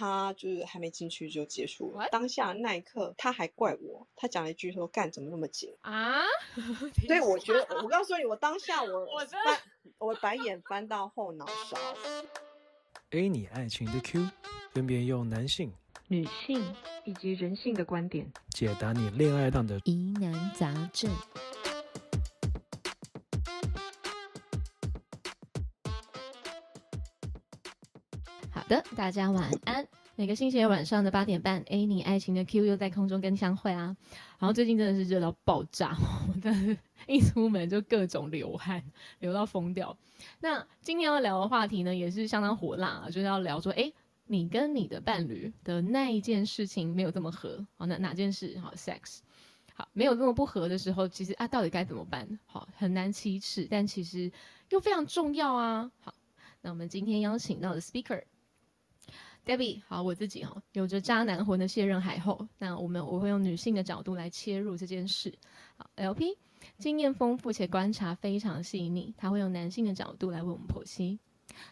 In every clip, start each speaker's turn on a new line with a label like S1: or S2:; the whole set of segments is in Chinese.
S1: 他就是还没进去就结束了。当下那一刻，他还怪我，他讲了一句说：“干怎么那么紧
S2: 啊？”
S1: 所以我觉得，我告诉你，我当下我翻，我白眼翻到后脑勺。
S3: A 你爱情的 Q，分别用男性、
S4: 女性以及人性的观点
S3: 解答你恋爱上的
S2: 疑难杂症。的，大家晚安。每个星期晚上的八点半，A 你爱情的 Q 又在空中跟相会啊。然后最近真的是热到爆炸，我真的一出门就各种流汗，流到疯掉。那今天要聊的话题呢，也是相当火辣，就是要聊说，哎，你跟你的伴侣的那一件事情没有这么合，好，那哪件事？好，sex，好，没有这么不合的时候，其实啊，到底该怎么办？好，很难启齿，但其实又非常重要啊。好，那我们今天邀请到的 speaker。Debbie，好，我自己哈，有着渣男魂的卸任海后，那我们我会用女性的角度来切入这件事。好，LP，经验丰富且观察非常细腻，他会用男性的角度来为我们剖析。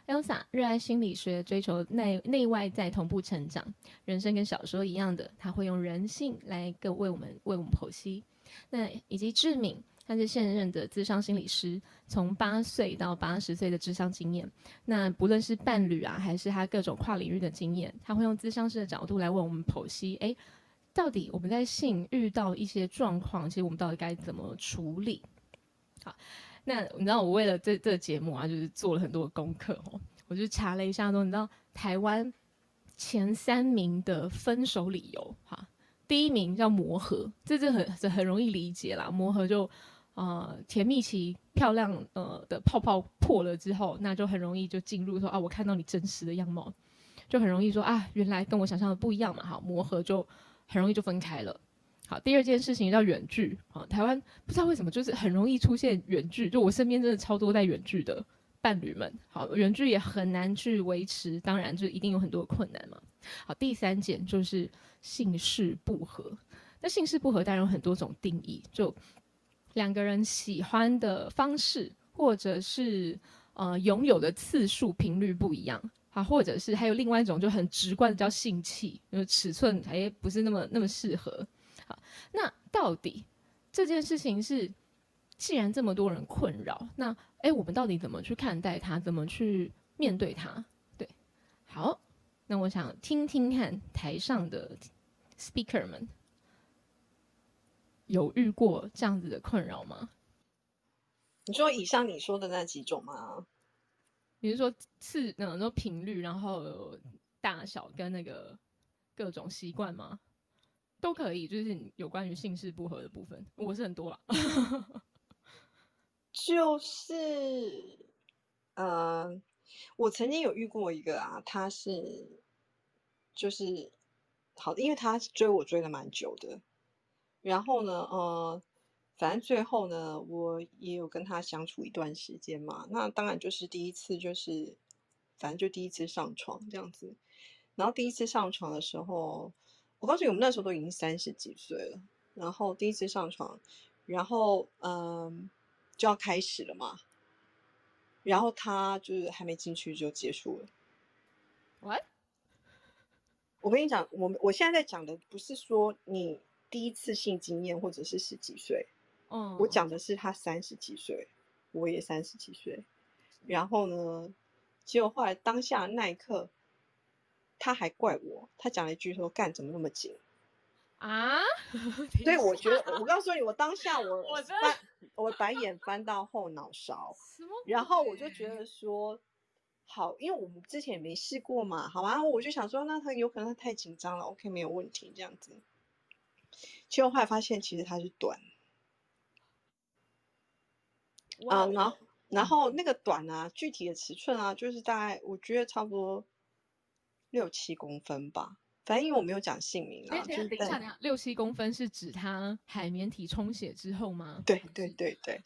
S2: Elsa，热爱心理学，追求内内外在同步成长，人生跟小说一样的，他会用人性来更为我们为我们剖析。那以及志敏。他是现任的智商心理师，从八岁到八十岁的智商经验。那不论是伴侣啊，还是他各种跨领域的经验，他会用智商师的角度来为我们剖析：哎，到底我们在性遇到一些状况，其实我们到底该怎么处理？好，那你知道我为了这这个节目啊，就是做了很多功课哦，我就查了一下，说你知道台湾前三名的分手理由，哈，第一名叫磨合，这这很这很容易理解啦，磨合就。呃，甜蜜期漂亮呃的泡泡破了之后，那就很容易就进入说啊，我看到你真实的样貌，就很容易说啊，原来跟我想象的不一样嘛，好磨合就很容易就分开了。好，第二件事情叫远距，好，台湾不知道为什么就是很容易出现远距，就我身边真的超多在远距的伴侣们，好，远距也很难去维持，当然就一定有很多困难嘛。好，第三件就是姓氏不合，那姓氏不合当然有很多种定义，就。两个人喜欢的方式，或者是呃拥有的次数频率不一样，好，或者是还有另外一种就很直观的叫性器，就是尺寸哎不是那么那么适合。好，那到底这件事情是既然这么多人困扰，那哎我们到底怎么去看待它，怎么去面对它？对，好，那我想听听看台上的 speaker 们。有遇过这样子的困扰吗？
S1: 你说以上你说的那几种吗？
S2: 你是说次那种频率，然后大小跟那个各种习惯吗？都可以，就是有关于姓氏不合的部分，我是很多了。
S1: 就是，呃，我曾经有遇过一个啊，他是就是好，因为他追我追了蛮久的。然后呢，呃，反正最后呢，我也有跟他相处一段时间嘛。那当然就是第一次，就是反正就第一次上床这样子。然后第一次上床的时候，我告诉你，我们那时候都已经三十几岁了。然后第一次上床，然后嗯，就要开始了嘛。然后他就是还没进去就结束了。
S2: What？
S1: 我跟你讲，我我现在在讲的不是说你。第一次性经验，或者是十几岁，嗯，我讲的是他三十几岁，我也三十几岁，然后呢，结果后来当下那一刻，他还怪我，他讲了一句说：“干怎么那么紧
S2: 啊？”
S1: 所以我觉得，我告诉你，我当下我我翻我白眼翻到后脑勺，然后我就觉得说，好，因为我们之前也没试过嘛，好吧，我就想说，那他有可能他太紧张了，OK，没有问题，这样子。结果后来发现，其实它是短啊，然后然后那个短啊，具体的尺寸啊，就是大概我觉得差不多六七公分吧。反正因为我没有讲姓名啊，
S2: 就是等一下，六七公分是指它海绵体充血之后吗？
S1: 对对对对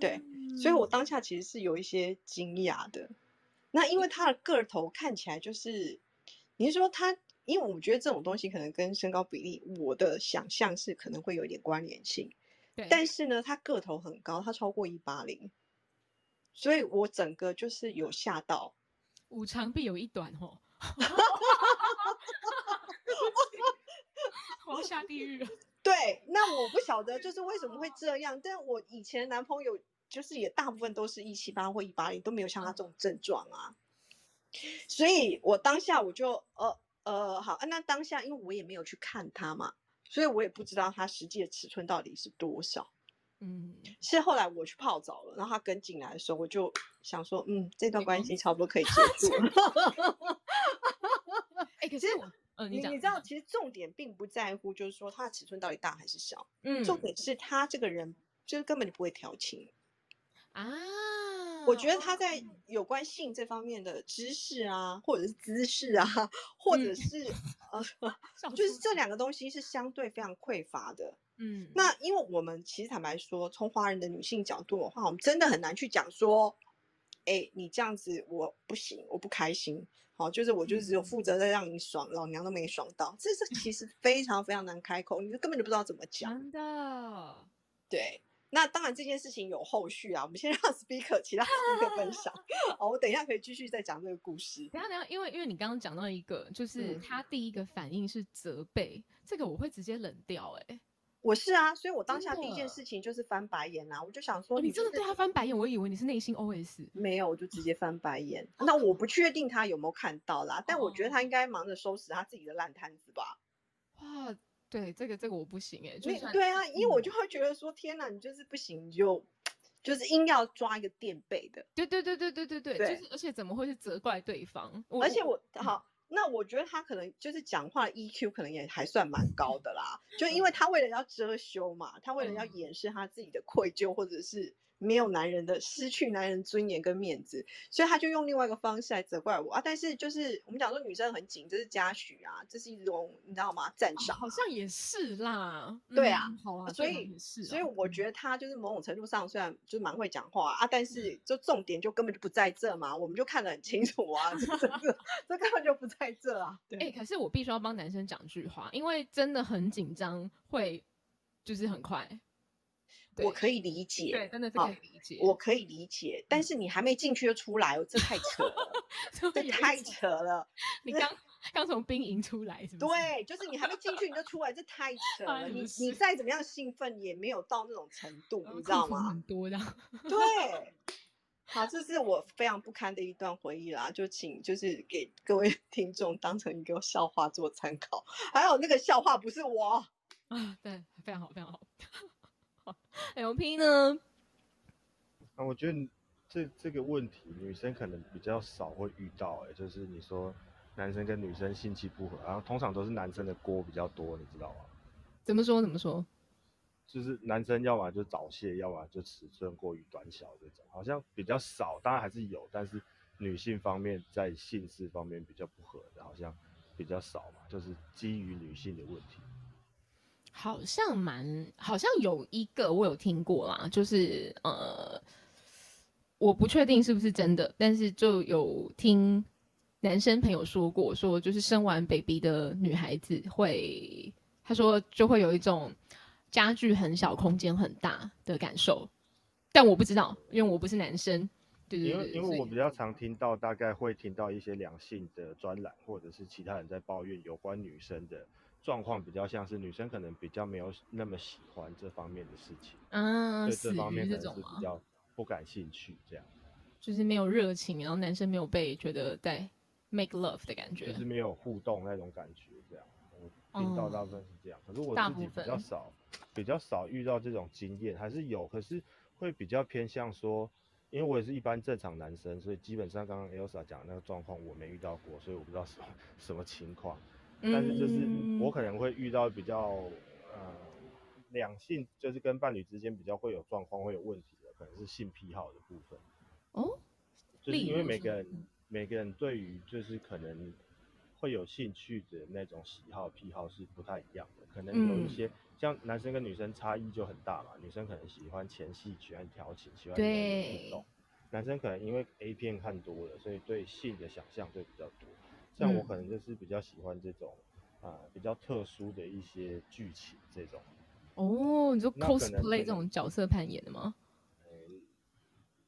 S1: 对，所以我当下其实是有一些惊讶的。那因为它的个头看起来就是，你是说他？因为我觉得这种东西可能跟身高比例，我的想象是可能会有一点关联性。
S2: 对，
S1: 但是呢，他个头很高，他超过一八零，所以我整个就是有吓到。
S2: 五长必有一短哦。我下地狱了。
S1: 对，那我不晓得就是为什么会这样，但我以前男朋友就是也大部分都是一七八或一八零，都没有像他这种症状啊。所以我当下我就呃呃好，啊那当下因为我也没有去看他嘛，所以我也不知道他实际的尺寸到底是多少。
S2: 嗯，
S1: 是后来我去泡澡了，然后他跟进来的时候，我就想说，嗯，这段关系差不多可以结束了。
S2: 哎、可是
S1: 你你知道，其实重点并不在乎，就是说他的尺寸到底大还是小，
S2: 嗯
S1: 重点是他这个人就是根本就不会调情。
S2: 啊，
S1: 我觉得他在有关性这方面的知识啊，或者是姿势啊，或者
S2: 嗯
S1: 是、呃，就是
S2: 出
S1: 这两个东西是相对非常匮乏的。
S2: 嗯，
S1: 那因为我们其实坦白说，从华人的女性角度的话，我们真的很难去讲说，哎，你这样子我不行，我不开心。好，就是我就只有负责在让你爽，老娘都没爽到，这是其实非常非常难开口，你根本就不知道怎么讲。
S2: 真的，
S1: 对，那当然这件事情有后续啊，我们先让 speaker 其他 speaker 分享。好，我等一下可以继续再讲这个故事。
S2: 等一下等一下，因为因为你刚刚讲到一个，就是
S1: 嗯
S2: 他第一个反应是责备，这个我会直接冷掉、哎，
S1: 我是啊，所以我当下第一件事情就是翻白眼啊，我就想说
S2: 哦，你真的
S1: 就是
S2: 对他翻白眼，我以为你是内心 OS。
S1: 没有，我就直接翻白眼。那我不确定他有没有看到啦，但我觉得他应该忙着收拾他自己的烂摊子吧。
S2: 哇，对，这个这个我不行哎、就算
S1: 你对啊，因为我
S2: 嗯
S1: 就会觉得说，天哪，你就是不行，你就就是硬要抓一个垫背的。
S2: 对对对对对对对，
S1: 对
S2: 就是而且怎么会是责怪对方？
S1: 而且我好，那我觉得他可能就是讲话的 EQ 可能也还算蛮高的啦，就因为他为了要遮羞嘛，他为了要
S2: 嗯
S1: 掩饰他自己的愧疚或者是没有男人的失去男人尊严跟面子，所以他就用另外一个方式来责怪我啊。但是就是我们讲说女生很紧，这是嘉许啊，这是一种你知道吗？赞
S2: 哦
S1: 赏啊。
S2: 好像也是啦，
S1: 对啊
S2: 嗯好啊，
S1: 所以所以我觉得他就是某种程度上虽然就是蛮会讲话啊，但是就重点就根本就不在这嘛，我们就看得很清楚啊，这这这这根本就不在这啊。对，
S2: 哎、可是我必须要帮男生讲句话，因为真的很紧张，会就是很快。对
S1: 我可以理解，
S2: 对，真的是可以理解。
S1: 我可以理解，但是你还没进去就出来，哦，这太扯了，这太扯了。
S2: 你刚刚从兵营出来，是不是？
S1: 对，就是你还没进去你就出来，这太扯 了。你你再怎么样兴奋，也没有到那种程度，你知道吗？
S2: 很多的。
S1: 对。好，这是我非常不堪的一段回忆啦，就请就是给各位 听众当成一个笑话做参考。还有那个笑话不是我，
S2: 啊，对，非常好，非常好。LP 呢？
S5: 啊，我觉得这这个问题，女生可能比较少会遇到、欸，就是你说男生跟女生性气不合，然后通常都是男生的锅比较多，你知道吗？
S2: 怎么说？怎么说？
S5: 就是男生要么就早泄，要么就尺寸过于短小这种，好像比较少，当然还是有，但是女性方面在性事方面比较不合的，好像比较少嘛，就是基于女性的问题。
S2: 好像蛮，好像有一个我有听过啦，就是呃，我不确定是不是真的，但是就有听男生朋友说过，说就是生完 baby 的女孩子会，他说就会有一种家具很小、空间很大的感受，但我不知道，因为我不是男生。对对
S5: 因为
S2: 对，所以
S5: 因为我比较常听到，大概会听到一些两性的专栏，或者是其他人在抱怨有关女生的状况，比较像是女生可能比较没有那么喜欢这方面的事情，
S2: 嗯，
S5: 对
S2: 死
S5: 这方面可？能是比较不感兴趣，这样
S2: 就是没有热情，然后男生没有被觉得在 make love 的感觉。
S5: 就是没有互动那种感觉，这样我听到
S2: 哦
S5: 大部分是这样，可是我自己比较少，比较少遇到这种经验，还是有，可是会比较偏向说。因为我也是一般正常男生，所以基本上刚刚 Elsa 讲的那个状况我没遇到过，所以我不知道什么 什么情况。但是就是
S2: 嗯
S5: 我可能会遇到比较呃两性，就是跟伴侣之间比较会有状况、会有问题的，可能是性癖好的部分。
S2: 哦，
S5: 就是因为每个人
S2: 嗯
S5: 每个人对于就是可能会有兴趣的那种喜好癖好是不太一样的，可能有一
S2: 嗯
S5: 些、像男生跟女生差异就很大嘛，女生可能喜欢前戏，喜欢调情，喜欢人与人互
S2: 对
S5: 动，男生可能因为 A 片看多了，所以对性的想象就比较多。像我
S2: 嗯
S5: 可能就是比较喜欢这种啊、比较特殊的一些剧情这种。
S2: 哦，你说 cosplay 这种角色扮演的吗？
S5: 诶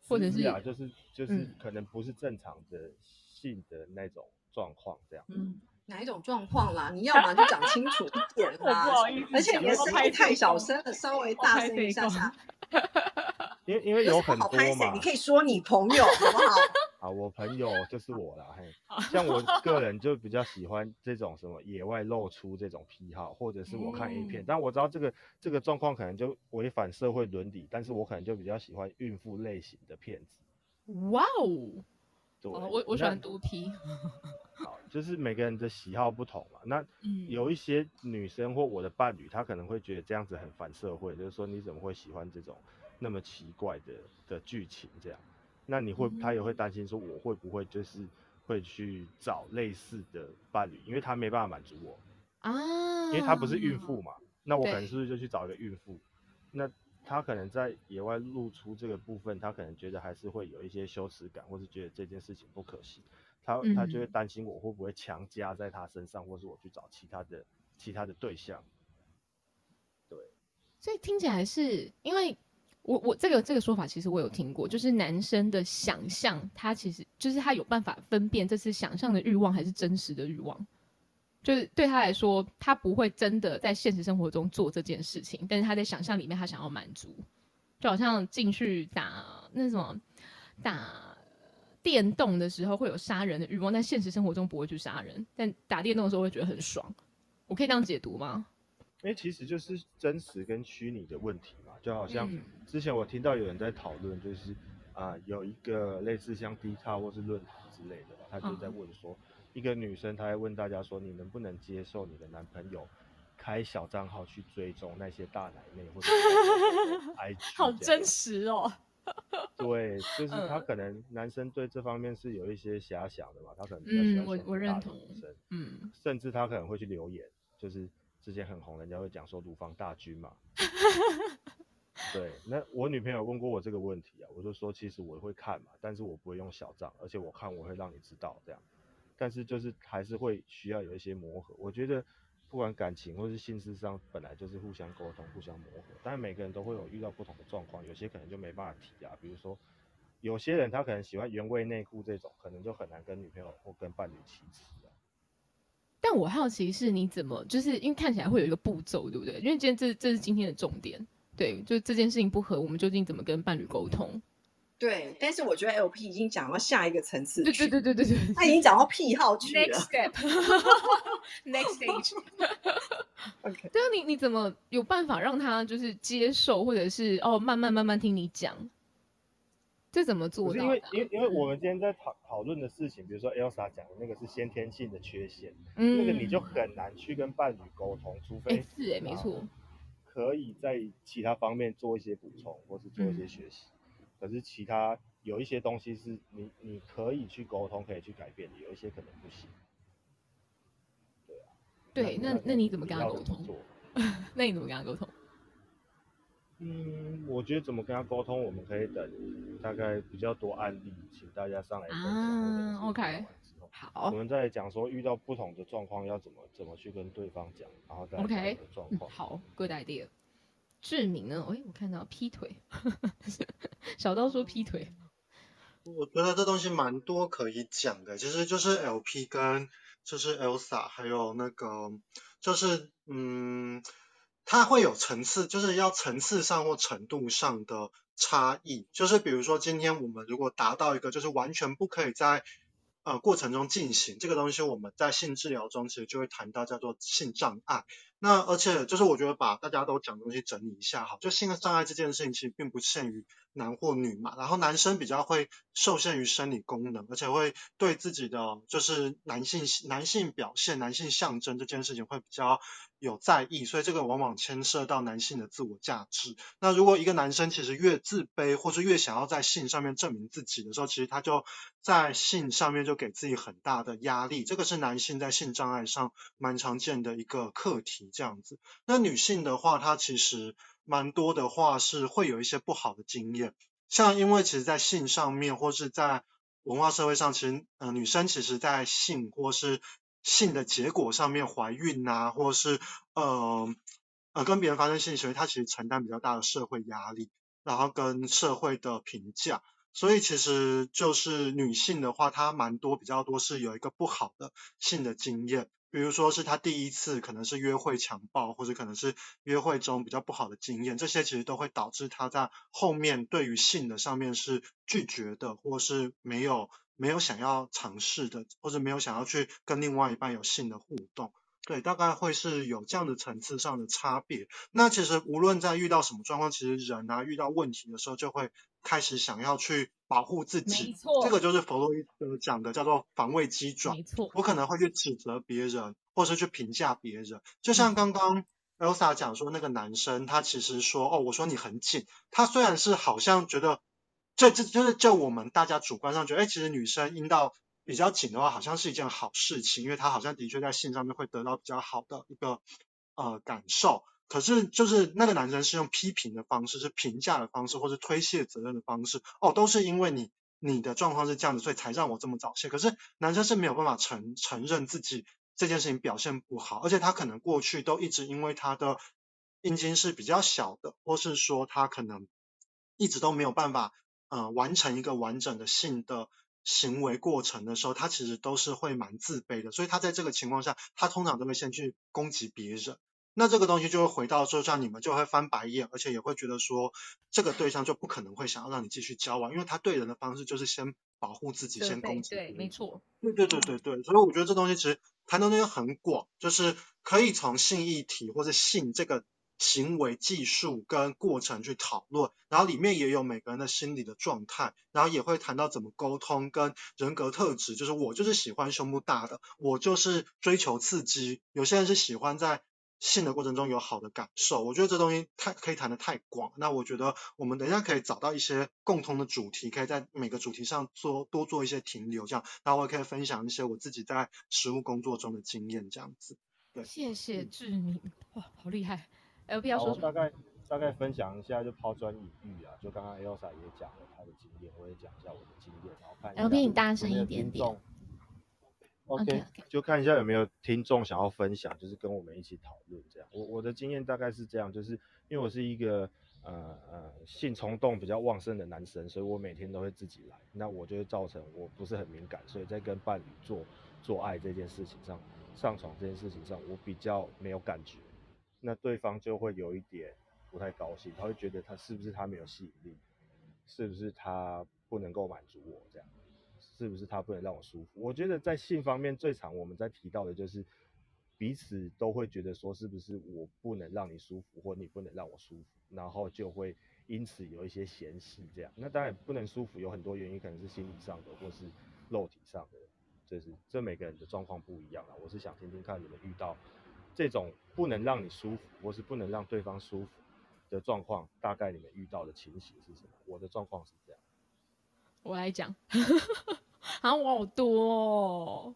S2: 或者是
S5: 啊，就是就是
S2: 嗯
S5: 可能不是正常的性的那种状况这样。
S2: 嗯，
S1: 哪一种状况啦？你要嘛就讲清楚一点啦。
S2: 好意思
S1: 而且你的声音太小声了，稍微大声一下下。
S5: 因为因为
S1: 有
S5: 很多？嘛
S1: 你，可以说你朋友好不好？
S5: 啊，我朋友就是我啦，嘿，像我个人就比较喜欢这种什么野外露出这种癖好，或者是我看 A 片，
S2: 嗯
S5: 但我知道这个这个状况可能就违反社会伦理，但是我可能就比较喜欢孕妇类型的片子。
S2: 哇哦，
S5: 对，
S2: 哦我我喜
S5: 那
S2: 欢毒批，
S5: 好，就是每个人的喜好不同嘛。那
S2: 嗯
S5: 有一些女生或我的伴侣，她可能会觉得这样子很反社会，就是说你怎么会喜欢这种那么奇怪的的剧情这样？那你会，他也会担心说我会不会就是会去找类似的伴侣，因为他没办法满足我，
S2: 啊，
S5: 因为他不是孕妇嘛，那我可能是不是就去找一个孕妇？那他可能在野外露出这个部分，他可能觉得还是会有一些羞耻感，或是觉得这件事情不可行，他他就会
S2: 嗯
S5: 担心我会不会强加在他身上，或是我去找其他的其他的对象。
S2: 对所以听起来是因为我我这个这个说法其实我有听过，就是男生的想象，他其实就是他有办法分辨这是想象的欲望还是真实的欲望。就是对他来说，他不会真的在现实生活中做这件事情，但是他在想象里面他想要满足，就好像进去打那什么打电动的时候会有杀人的欲望，但现实生活中不会去杀人，但打电动的时候会觉得很爽。我可以这样解读吗？
S5: 因为其实就是真实跟虚拟的问题，就好像
S2: 嗯
S5: 之前我听到有人在讨论，就是啊、有一个类似像 D 卡或是论坛之类的，他就在
S2: 嗯
S5: 问说，一个女生她在问大家说，你能不能接受你的男朋友开小账号去追踪那些大奶妹或者 IG，
S2: 好真实哦。
S5: 对，就是他
S2: 嗯
S5: 可能男生对这方面是有一些遐想的嘛，他可能比较喜
S2: 嗯我我认同
S5: 女生，
S2: 嗯，
S5: 甚至他可能会去留言，就是之前很红，人家会讲说乳房大军嘛。对，那我女朋友问过我这个问题啊，我就说其实我会看嘛，但是我不会用小账，而且我看我会让你知道这样，但是就是还是会需要有一些磨合。我觉得不管感情或是性事上，本来就是互相沟通、互相磨合，但是每个人都会有遇到不同的状况，有些可能就没办法提啊，比如说有些人他可能喜欢原味内裤这种，可能就很难跟女朋友或跟伴侣启齿啊。
S2: 但我好奇是你怎么，就是因为看起来会有一个步骤，对不对？因为今天这这是今天的重点，对，就这件事情不合，我们究竟怎么跟伴侣沟通？
S1: 对，但是我觉得 LP 已经讲到下一个层次
S2: 对
S1: 去，
S2: 对对对对对。
S1: 他已经讲到癖好去了。
S2: step，next stage。
S1: OK，
S2: 对啊，你你怎么有办法让他就是接受，或者是哦慢慢慢慢听你讲？这怎么做到的啊？
S5: 因为因为因为我们今天在讨讨论的事情，比如说 Elsa 讲的那个是先天性的缺陷，
S2: 嗯
S5: 那个你就很难去跟伴侣沟通，除
S2: 哎
S5: 非
S2: 是哎没
S5: 啊
S2: 错，
S5: 可以在其他方面做一些补充，或是做一些
S2: 嗯
S5: 学习。可是其他有一些东西是你你可以去沟通，可以去改变的，有一些可能不行。
S2: 对啊。对，那那你怎么跟他沟通？
S5: 做？
S2: 那你怎么跟他沟通？
S5: 嗯，我觉得怎么跟他沟通，我们可以等大概比较多案例，请大家上来分享。
S2: 啊 OK 好
S5: 我们再讲说遇到不同的状况要怎么怎么去跟对方讲，然后再
S2: OK，
S5: 的状况。
S2: 嗯好，good idea。志明呢？哎，我看到劈腿，小刀说劈腿，
S6: 我觉得这东西蛮多可以讲的，其实就是 LP 跟就是 Elsa 还有那个就是嗯，它会有层次，就是要层次上或程度上的差异。就是比如说今天我们如果达到一个就是完全不可以在呃过程中进行这个东西，我们在性治疗中其实就会谈到叫做性障碍。那而且就是我觉得把大家都讲的东西整理一下好，就性障碍这件事情其实并不限于男或女嘛，然后男生比较会受限于生理功能，而且会对自己的就是男性男性表现、男性象征这件事情会比较有在意，所以这个往往牵涉到男性的自我价值。那如果一个男生其实越自卑，或者越想要在性上面证明自己的时候，其实他就在性上面就给自己很大的压力，这个是男性在性障碍上蛮常见的一个课题，这样子。那女性的话，她其实蛮多的话是会有一些不好的经验，像因为其实，在性上面或是在文化社会上，其实呃女生其实在性或是性的结果上面怀孕啊，或是呃呃跟别人发生性行为，她其实承担比较大的社会压力，然后跟社会的评价。所以其实就是女性的话，她蛮多比较多是有一个不好的性的经验，比如说是他第一次可能是约会强暴，或者可能是约会中比较不好的经验，这些其实都会导致他在后面对于性的上面是拒绝的，或是没有没有想要尝试的，或者没有想要去跟另外一半有性的互动。对，大概会是有这样的层次上的差别。那其实无论在遇到什么状况，其实人啊遇到问题的时候，就会开始想要去保护自己。
S2: 没错
S6: 这个就是弗洛伊德讲的叫做防卫机转
S2: 没。错，
S6: 我可能会去指责别人，或是去评价别人。就像刚刚 Elsa 讲说，那个男生他其实说，哦，我说你很紧，他虽然是好像觉得，这这就是就我们大家主观上觉得，哎，其实女生阴道比较紧的话，好像是一件好事情，因为她好像的确在性上面会得到比较好的一个呃感受。可是就是那个男生是用批评的方式，是评价的方式，或是推卸责任的方式，哦，都是因为你你的状况是这样子，所以才让我这么早泄。可是男生是没有办法承承认自己这件事情表现不好，而且他可能过去都一直因为他的阴茎是比较小的，或是说他可能一直都没有办法呃完成一个完整的性的行为过程的时候，他其实都是会蛮自卑的，所以他在这个情况下，他通常都会先去攻击别人。那这个东西就会回到说，像你们就会翻白眼，而且也会觉得说，这个对象就不可能会想要让你继续交往，因为他对人的方式就是先保护自己，先攻击别
S2: 对，没错，
S6: 对对对对对，所以我觉得这东西其实谈的东西很广，就是可以从性议题或者性这个行为技术跟过程去讨论，然后里面也有每个人的心理的状态，然后也会谈到怎么沟通跟人格特质，就是我就是喜欢胸部大的，我就是追求刺激，有些人是喜欢在性的过程中有好的感受，我觉得这东西太可以谈的太广，那我觉得我们等一下可以找到一些共同的主题，可以在每个主题上做多做一些停留，这样，然后我也可以分享一些我自己在实务工作中的经验，这样子。对
S2: 谢谢志明，哇，好厉害！LP 要说什么？
S5: 大概大概分享一下，就抛砖引玉啊，就刚刚 Elsa 也讲了她的经验，我也讲一下我的经验，然后看
S2: LP 你大声一点点
S5: OK，, 就看一下有没有听众想要分享，就是跟我们一起讨论这样。我我的经验大概是这样，就是因为我是一个呃呃性冲动比较旺盛的男生，所以我每天都会自己来，那我就会造成我不是很敏感，所以在跟伴侣做做爱这件事情上，上床这件事情上，我比较没有感觉，那对方就会有一点不太高兴，他会觉得他是不是他没有吸引力，是不是他不能够满足我这样。是不是他不能让我舒服？我觉得在性方面最常我们在提到的就是彼此都会觉得说是不是我不能让你舒服，或你不能让我舒服，然后就会因此有一些嫌隙这样。那当然不能舒服有很多原因，可能是心理上的或是肉体上的，就是这每个人的状况不一样啦。我是想听听看你们遇到这种不能让你舒服，或是不能让对方舒服的状况，大概你们遇到的情形是什么？我的状况是这样。
S2: 我来讲，好 像我好多哦。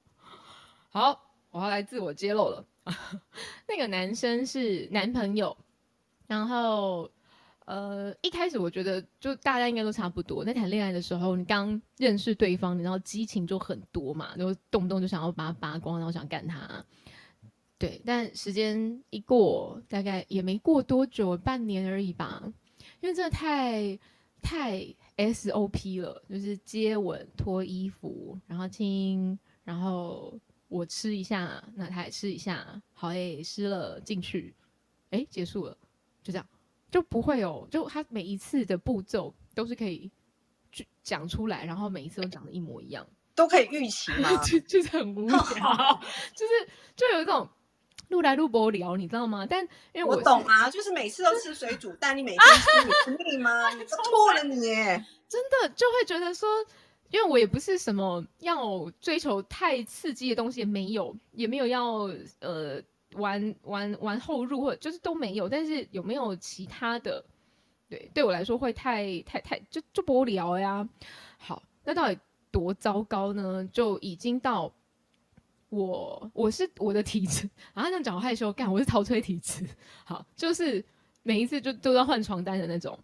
S2: 好，我要来自我揭露了。那个男生是男朋友，然后呃，一开始我觉得就大家应该都差不多。在谈恋爱的时候，你刚认识对方，然后激情就很多嘛，就动不动就想要把他扒光，然后想干他。对，但时间一过，大概也没过多久，半年而已吧。因为真的太太 SOP 了，就是接吻、脱衣服，然后亲，然后我吃一下，那他也吃一下，好诶，湿了进去，诶，结束了，就这样，就不会有，就他每一次的步骤都是可以去讲出来，然后每一次都讲的一模一样，
S1: 都可以预期吗？
S2: 就就是很无聊，就是就有一种录来录播聊，你知道吗？但因为
S1: 我
S2: 是
S1: 懂啊，就是每次都吃水煮蛋，你每天吃你不腻吗？你都错了你耶！
S2: 真的就会觉得说，因为我也不是什么要追求太刺激的东西，也没有，也没有要呃玩玩玩后入，或者就是都没有。但是有没有其他的？对，对我来说会太太太就就无聊呀。好，那到底多糟糕呢？就已经到我我是我的体质，然后这样讲我害羞，干我是陶吹体质。好，就是每一次就都要换床单的那种。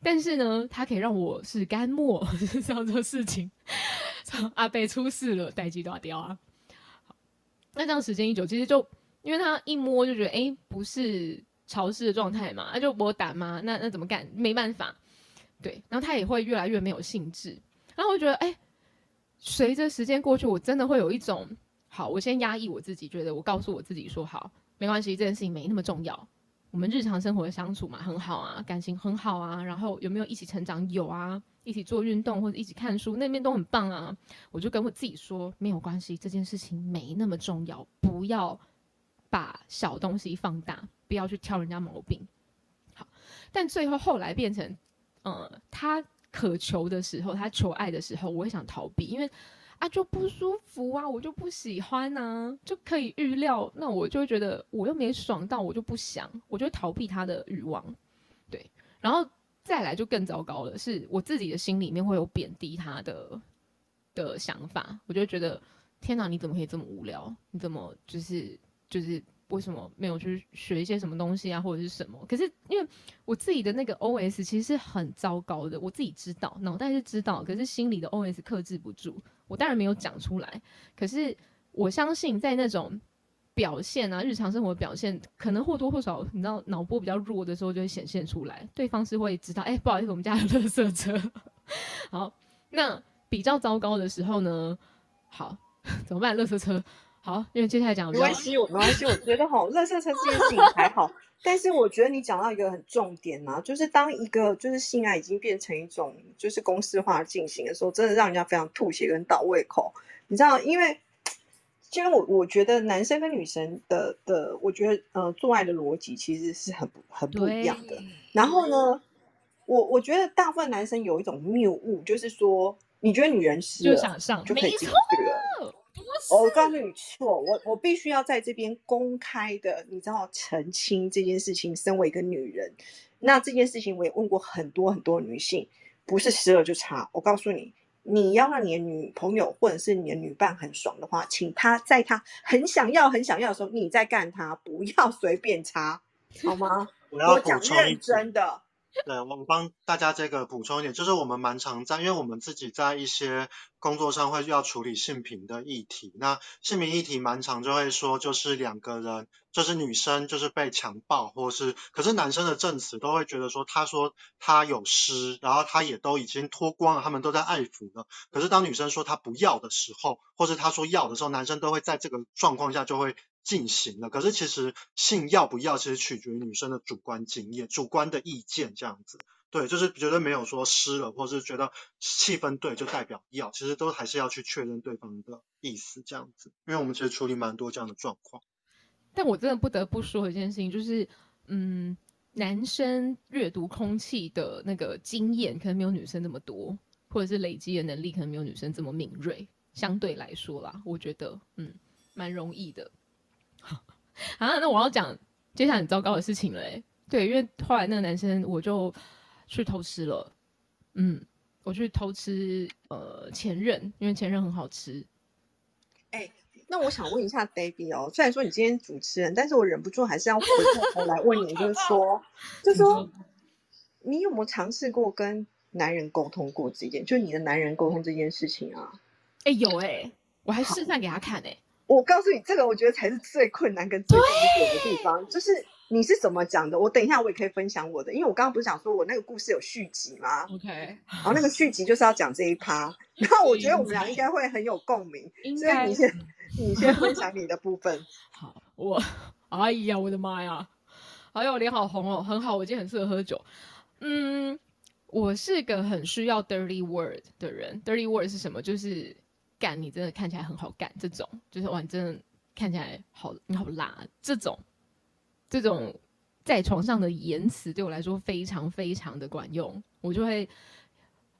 S2: 但是呢，它可以让我是干沫，就是这样做事情。阿贝出事了，待机都要掉啊。好，那这样时间一久，其实就因为他一摸就觉得，哎，不是潮湿的状态嘛，那就我打嘛，那那怎么干？没办法，对。然后他也会越来越没有兴致。然后我觉得，哎，随着时间过去，我真的会有一种好，我先压抑我自己，觉得我告诉我自己说好，没关系，这件事情没那么重要。我们日常生活的相处嘛，很好啊，感情很好啊，然后有没有一起成长？有啊，一起做运动或者一起看书，那边都很棒啊。我就跟我自己说，没有关系，这件事情没那么重要，不要把小东西放大，不要去挑人家毛病。好，但最后后来变成，呃，他渴求的时候，他求爱的时候，我会想逃避，因为。啊，就不舒服啊，我就不喜欢呐，就可以预料，那我就觉得我又没爽到，我就不想，我就逃避他的欲望，对，然后再来就更糟糕了，是我自己的心里面会有贬低他的的想法，我就觉得天哪，你怎么可以这么无聊？你怎么就是就是？为什么没有去学一些什么东西啊，或者是什么？可是因为我自己的那个 O S 其实是很糟糕的，我自己知道，脑袋是知道，可是心里的 O S 克制不住。我当然没有讲出来，可是我相信在那种表现啊，日常生活表现，可能或多或少，你知道，脑波比较弱的时候就会显现出来，对方是会知道，哎，不好意思，我们家的垃圾车。好，那比较糟糕的时候呢？好，怎么办？垃圾车。好，因为接下来讲
S1: 没关系，我没关系，我觉得哈，乐色车这件事情 还好，但是我觉得你讲到一个很重点呐，就是当一个就是性爱已经变成一种就是公式化进行的时候，真的让人家非常吐血跟倒胃口。你知道，因为其实我我觉得男生跟女生的的，我觉得呃做爱的逻辑其实是很很不一样的。然后呢，我我觉得大部分男生有一种谬误，就是说你觉得女人湿
S2: 就想上
S1: 就可以进去了。我告诉你错，我我必须要在这边公开的，你知道澄清这件事情。身为一个女人，那这件事情我也问过很多很多女性，不是湿了就擦。我告诉你，你要让你的女朋友或者是你的女伴很爽的话，请她在她很想要很想要的时候，你再干她，不要随便擦，好吗？
S6: 我要
S1: 讲认真的。
S6: 对，我帮大家这个补充一点，就是我们蛮常在，因为我们自己在一些工作上会要处理性平的议题，那性平议题蛮常就会说，就是两个人，就是女生就是被强暴，或是，可是男生的证词都会觉得说，他说他有湿，然后他也都已经脱光了，他们都在爱抚了，可是当女生说她不要的时候，或是他说要的时候，男生都会在这个状况下就会。进行了，可是其实性要不要，其实取决于女生的主观经验、主观的意见这样子。对，就是绝对没有说湿了，或是觉得气氛对就代表要，其实都还是要去确认对方的意思这样子。因为我们其实处理蛮多这样的状况。
S2: 但我真的不得不说一件事情，就是嗯，男生阅读空气的那个经验可能没有女生那么多，或者是累积的能力可能没有女生这么敏锐。相对来说啦，我觉得嗯，蛮容易的。啊，那我要讲接下来很糟糕的事情了哎。对，因为后来那个男生我就去偷吃了，嗯，我去偷吃呃前任，因为前任很好吃。
S1: 哎，那我想问一下 Baby 哦，虽然说你今天主持人，但是我忍不住还是要回过头来问你，就是说，就是说，你有没有尝试过跟男人沟通过这件，就你的男人沟通这件事情啊？
S2: 哎，有哎，我还示范给他看哎。
S1: 我告诉你，这个我觉得才是最困难跟最棘手的地方，就是你是怎么讲的。我等一下我也可以分享我的，因为我刚刚不是讲说我那个故事有续集吗
S2: ？OK，然
S1: 后那个续集就是要讲这一趴，然后我觉得我们俩应该会很有共鸣，所以你先你先分享你的部分。
S2: 好，我哎呀，我的妈呀！哎呦，脸好红哦，很好，我今天很适合喝酒。嗯，我是个很需要 dirty word 的人，dirty word 是什么？就是。干你真的看起来很好干，这种就是哇，真的看起来好你好辣，这种这种在床上的言辞对我来说非常非常的管用，我就会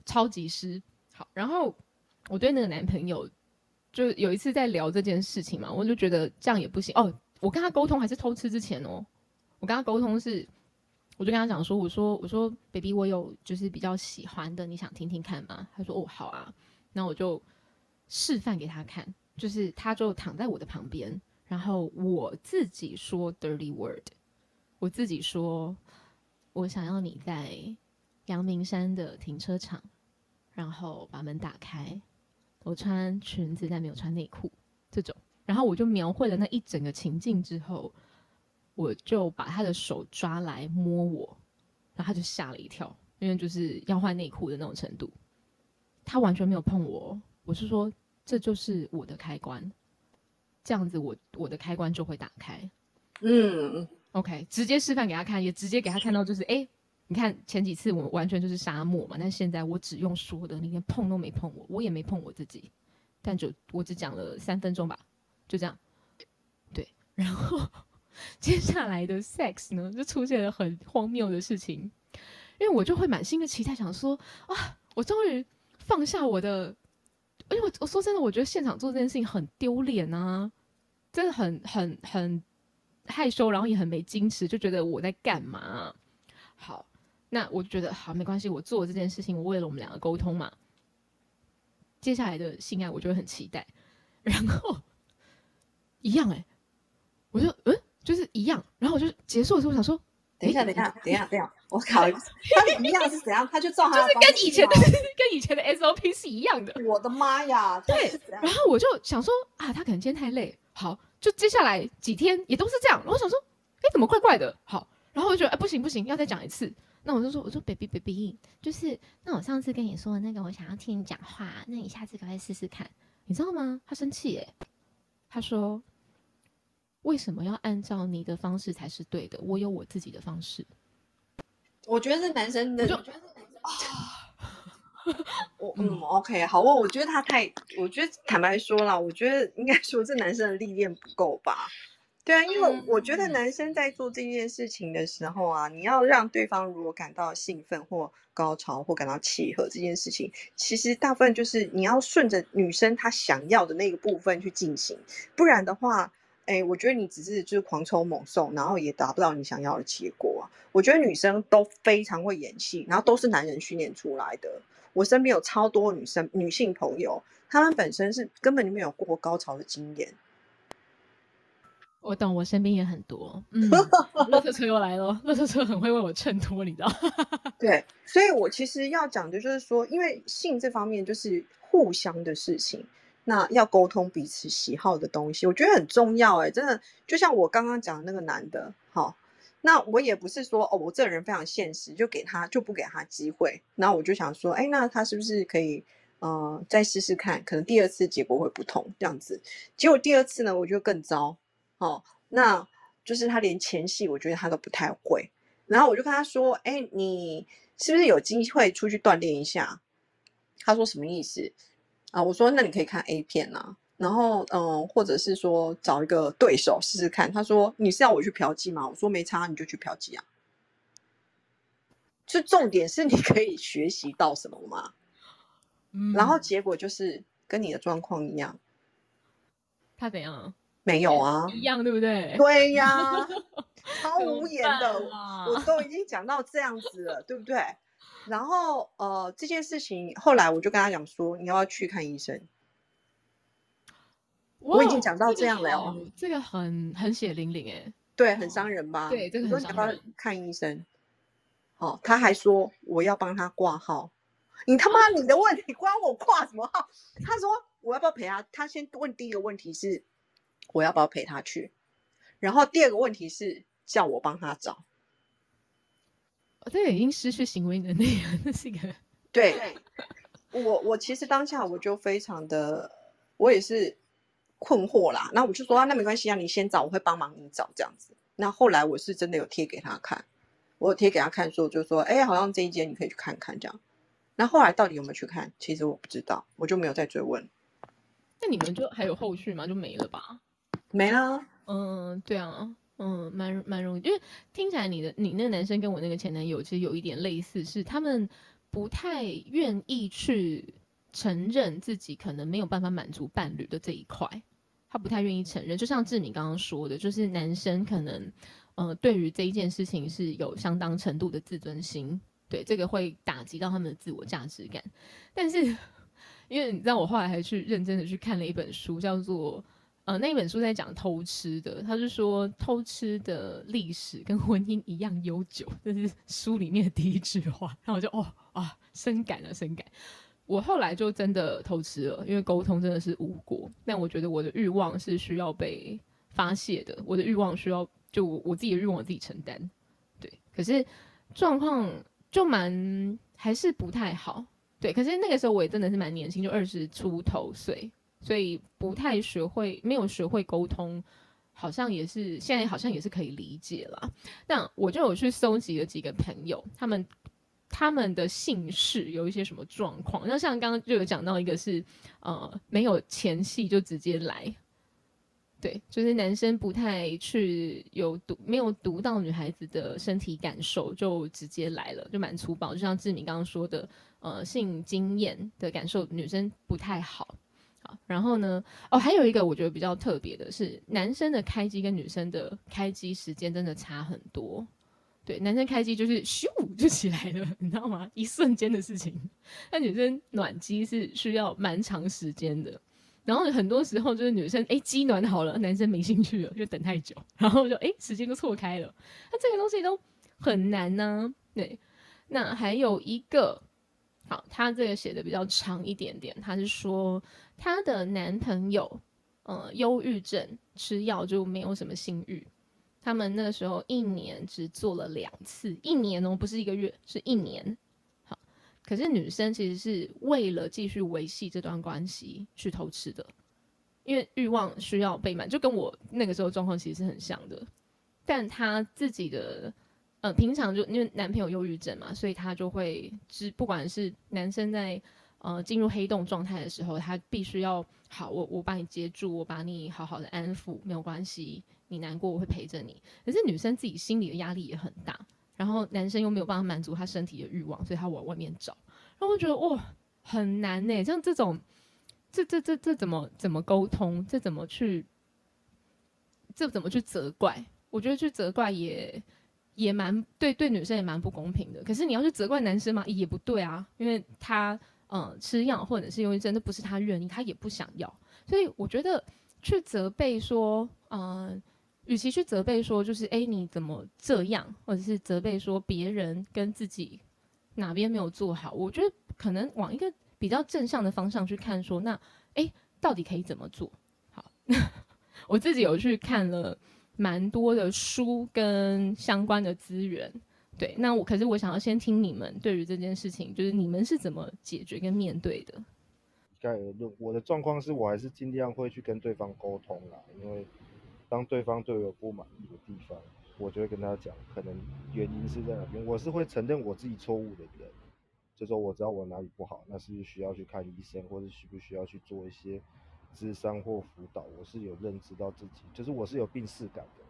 S2: 超级湿。好，然后我对那个男朋友就有一次在聊这件事情嘛，我就觉得这样也不行哦。我跟他沟通还是偷吃之前哦，我跟他沟通是，我就跟他讲说，我说我说，baby，我有就是比较喜欢的，你想听听看吗？他说哦好啊，那我就。示范给他看，就是他就躺在我的旁边，然后我自己说 dirty word，我自己说，我想要你在阳明山的停车场，然后把门打开，我穿裙子但没有穿内裤，这种，然后我就描绘了那一整个情境之后，我就把他的手抓来摸我，然后他就吓了一跳，因为就是要换内裤的那种程度，他完全没有碰我。我是说，这就是我的开关。这样子我我的开关就会打开。
S1: 嗯
S2: ，OK，直接示范给他看，也直接给他看到，就是哎、诶你看前几次我完全就是沙漠嘛，但现在我只用说的，你连碰都没碰我，我也没碰我自己，但就我只讲了三分钟吧，就这样。对，然后 接下来的 sex 呢，就出现了很荒谬的事情，因为我就会满心的期待，想说啊，我终于放下我的，因为我我说真的，我觉得现场做这件事情很丢脸啊，真的很很很害羞，然后也很没矜持，就觉得我在干嘛？好，那我就觉得好没关系，我做这件事情，我为了我们两个沟通嘛。接下来的性爱，我就会很期待，然后一样哎、我就嗯，就是一样，然后我就结束的时候，我想说，
S1: 等一下，等一下，等一下，等一下，我考一下，他怎么样是怎样？他就照他的
S2: 就是跟以前的跟以前的 SOP 是一样的。
S1: 我的妈呀！
S2: 对然后我就想说啊，他可能今天太累，好，就接下来几天也都是这样。然后我想说，哎，怎么怪怪的？好，然后我就觉得，哎，不行不行，要再讲一次。那我就说，我说 baby baby，就是那我上次跟你说的那个，我想要听你讲话，那你下次可不可以试试看？你知道吗？他生气耶，他说，为什么要按照你的方式才是对的？我有我自己的方式。
S1: 我觉得是男生的
S2: 我就，
S1: 我嗯，OK，好，我我觉得他太，我觉得坦白说了，我觉得应该说这男生的历练不够吧。对啊，因为我觉得男生在做这件事情的时候啊，你要让对方如果感到兴奋或高潮或感到契合这件事情，其实大部分就是你要顺着女生她想要的那个部分去进行，不然的话，哎，我觉得你只是就是狂抽猛送，然后也达不到你想要的结果啊。我觉得女生都非常会演戏，然后都是男人训练出来的。我身边有超多女生女性朋友，她们本身是根本就没有过高潮的经验。
S2: 我懂，我身边也很多。嗯，垃圾车又来了，垃圾车很会为我衬托，你知道？
S1: 对，所以我其实要讲的就是说，因为性这方面就是互相的事情，那要沟通彼此喜好的东西，我觉得很重要。哎，真的，就像我刚刚讲的那个男的，好，那我也不是说哦，我这个人非常现实，就给他就不给他机会。那我就想说，哎，那他是不是可以，呃，再试试看？可能第二次结果会不同，这样子。结果第二次呢，我觉得更糟。哦，那就是他连前戏，我觉得他都不太会。然后我就跟他说：“哎，你是不是有机会出去锻炼一下？”他说：“什么意思？”啊，我说：“那你可以看 A 片啊，然后嗯，或者是说找一个对手试试看。”他说：“你是要我去嫖妓吗？”我说：“没差，你就去嫖妓啊。”就重点是你可以学习到什么吗。
S2: 嗯
S1: 然后结果就是跟你的状况一样，
S2: 他怎样？
S1: 没有啊。
S2: 一样，对不对？
S1: 对呀，超无言的，
S2: 啦
S1: 我都已经讲到这样子了，对不对？然后呃，这件事情后来我就跟他讲说，你要不要去看医生？我已经
S2: 哇
S1: 讲到
S2: 个
S1: 这样了哦
S2: 好这个很很血淋淋哎。
S1: 对，很伤人吧？
S2: 对这个
S1: 我说你要不要
S2: 很伤人
S1: 看医生？哦，他还说我要帮他挂号。你他妈你的问题关我挂什么号？他说我要不要陪他？他先问第一个问题是我要不要陪他去，然后第二个问题是叫我帮他找。
S2: 哦这已经失去行为能力了，这是一个
S1: 对，我我其实当下我就非常的，我也是困惑啦。那我就说、啊、那没关系啊，你先找，我会帮忙你找这样子。那后来我是真的有贴给他看，我有贴给他看说，就说哎，好像这一间你可以去看看这样。那后来到底有没有去看，其实我不知道，我就没有再追问。
S2: 那你们就还有后续吗？就没了吧？
S1: 没了，
S2: 嗯，对啊，嗯，蛮蛮容易，因为听起来你的你那个男生跟我那个前男友其实有一点类似，是他们不太愿意去承认自己可能没有办法满足伴侣的这一块，他不太愿意承认。就像志敏刚刚说的，就是男生可能呃对于这一件事情是有相当程度的自尊心，对这个会打击到他们的自我价值感，但是。因为你知道，我后来还去认真的去看了一本书，叫做呃，那本书在讲偷吃的，他是说偷吃的历史跟婚姻一样悠久，这是书里面的第一句话。然后我就哦啊，深感了，深感。我后来就真的偷吃了，因为沟通真的是无果。但我觉得我的欲望是需要被发泄的，我的欲望需要就我我自己的欲望我自己承担。对，可是状况就蛮还是不太好。对，可是那个时候我也真的是蛮年轻，就二十出头岁，所以不太学会，没有学会沟通，好像也是现在好像也是可以理解了。那我就有去搜集了几个朋友，他们他们的姓氏有一些什么状况。那像刚刚就有讲到一个是呃没有前戏就直接来。对，就是男生不太去有读，没有读到女孩子的身体感受，就直接来了，就蛮粗暴。就像志明刚刚说的，呃，性经验的感受，女生不太好。然后呢，哦，还有一个我觉得比较特别的是，男生的开机跟女生的开机时间真的差很多。对，男生开机就是咻就起来了，你知道吗？一瞬间的事情。那女生暖机是需要蛮长时间的。然后很多时候就是女生哎机暖好了，男生没兴趣了，就等太久，然后就哎时间就错开了。那这个东西都很难呢。对，那还有一个，好，他这个写的比较长一点点，他是说他的男朋友呃忧郁症，吃药就没有什么性欲。他们那个时候一年只做了两次，一年哦，不是一个月，是一年。好可是女生其实是为了继续维系这段关系去偷吃的，因为欲望需要被满，就跟我那个时候状况其实是很像的。但她自己的呃，平常就因为男朋友忧郁症嘛，所以他就会只不管是男生在呃进入黑洞状态的时候，他必须要好，我我把你接住，我把你好好的安抚，没有关系，你难过我会陪着你。可是女生自己心里的压力也很大。然后男生又没有办法满足他身体的欲望，所以他往外面找。然后我觉得哇，很难呢。像这种，这这这这怎么怎么沟通？这怎么去？这怎么去责怪？我觉得去责怪也也蛮对，对女生也蛮不公平的。可是你要去责怪男生嘛，也不对啊，因为他嗯吃药或者是忧郁症，那不是他愿意，他也不想要。所以我觉得去责备说，嗯。与其去责备说，就是哎你怎么这样，或者是责备说别人跟自己哪边没有做好，我觉得可能往一个比较正向的方向去看，说那哎到底可以怎么做？好，我自己有去看了蛮多的书跟相关的资源，对，那我可是我想要先听你们对于这件事情，就是你们是怎么解决跟面对的？
S5: 概而论，我的状况是我还是尽量会去跟对方沟通啦，因为。当对方对我有不满意的地方，我就会跟他讲，可能原因是在哪边。我是会承认我自己错误的人，就说我知道我哪里不好，那是不是需要去看医生，或者需不需要去做一些智商或辅导？我是有认知到自己，就是我是有病视感的，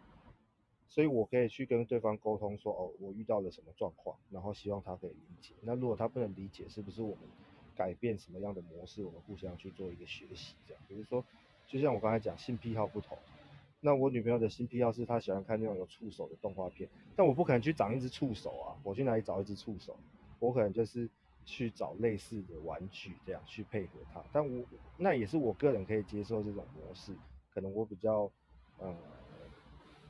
S5: 所以我可以去跟对方沟通说，哦，我遇到了什么状况，然后希望他可以理解。那如果他不能理解，是不是我们改变什么样的模式，我们互相去做一个学习？这样，比如说，就像我刚才讲，性癖好不同。那我女朋友的新癖好是她喜欢看那种有触手的动画片，但我不可能去找一只触手啊！我去哪里找一只触手？我可能就是去找类似的玩具，这样去配合他。但我那也是我个人可以接受这种模式，可能我比较呃，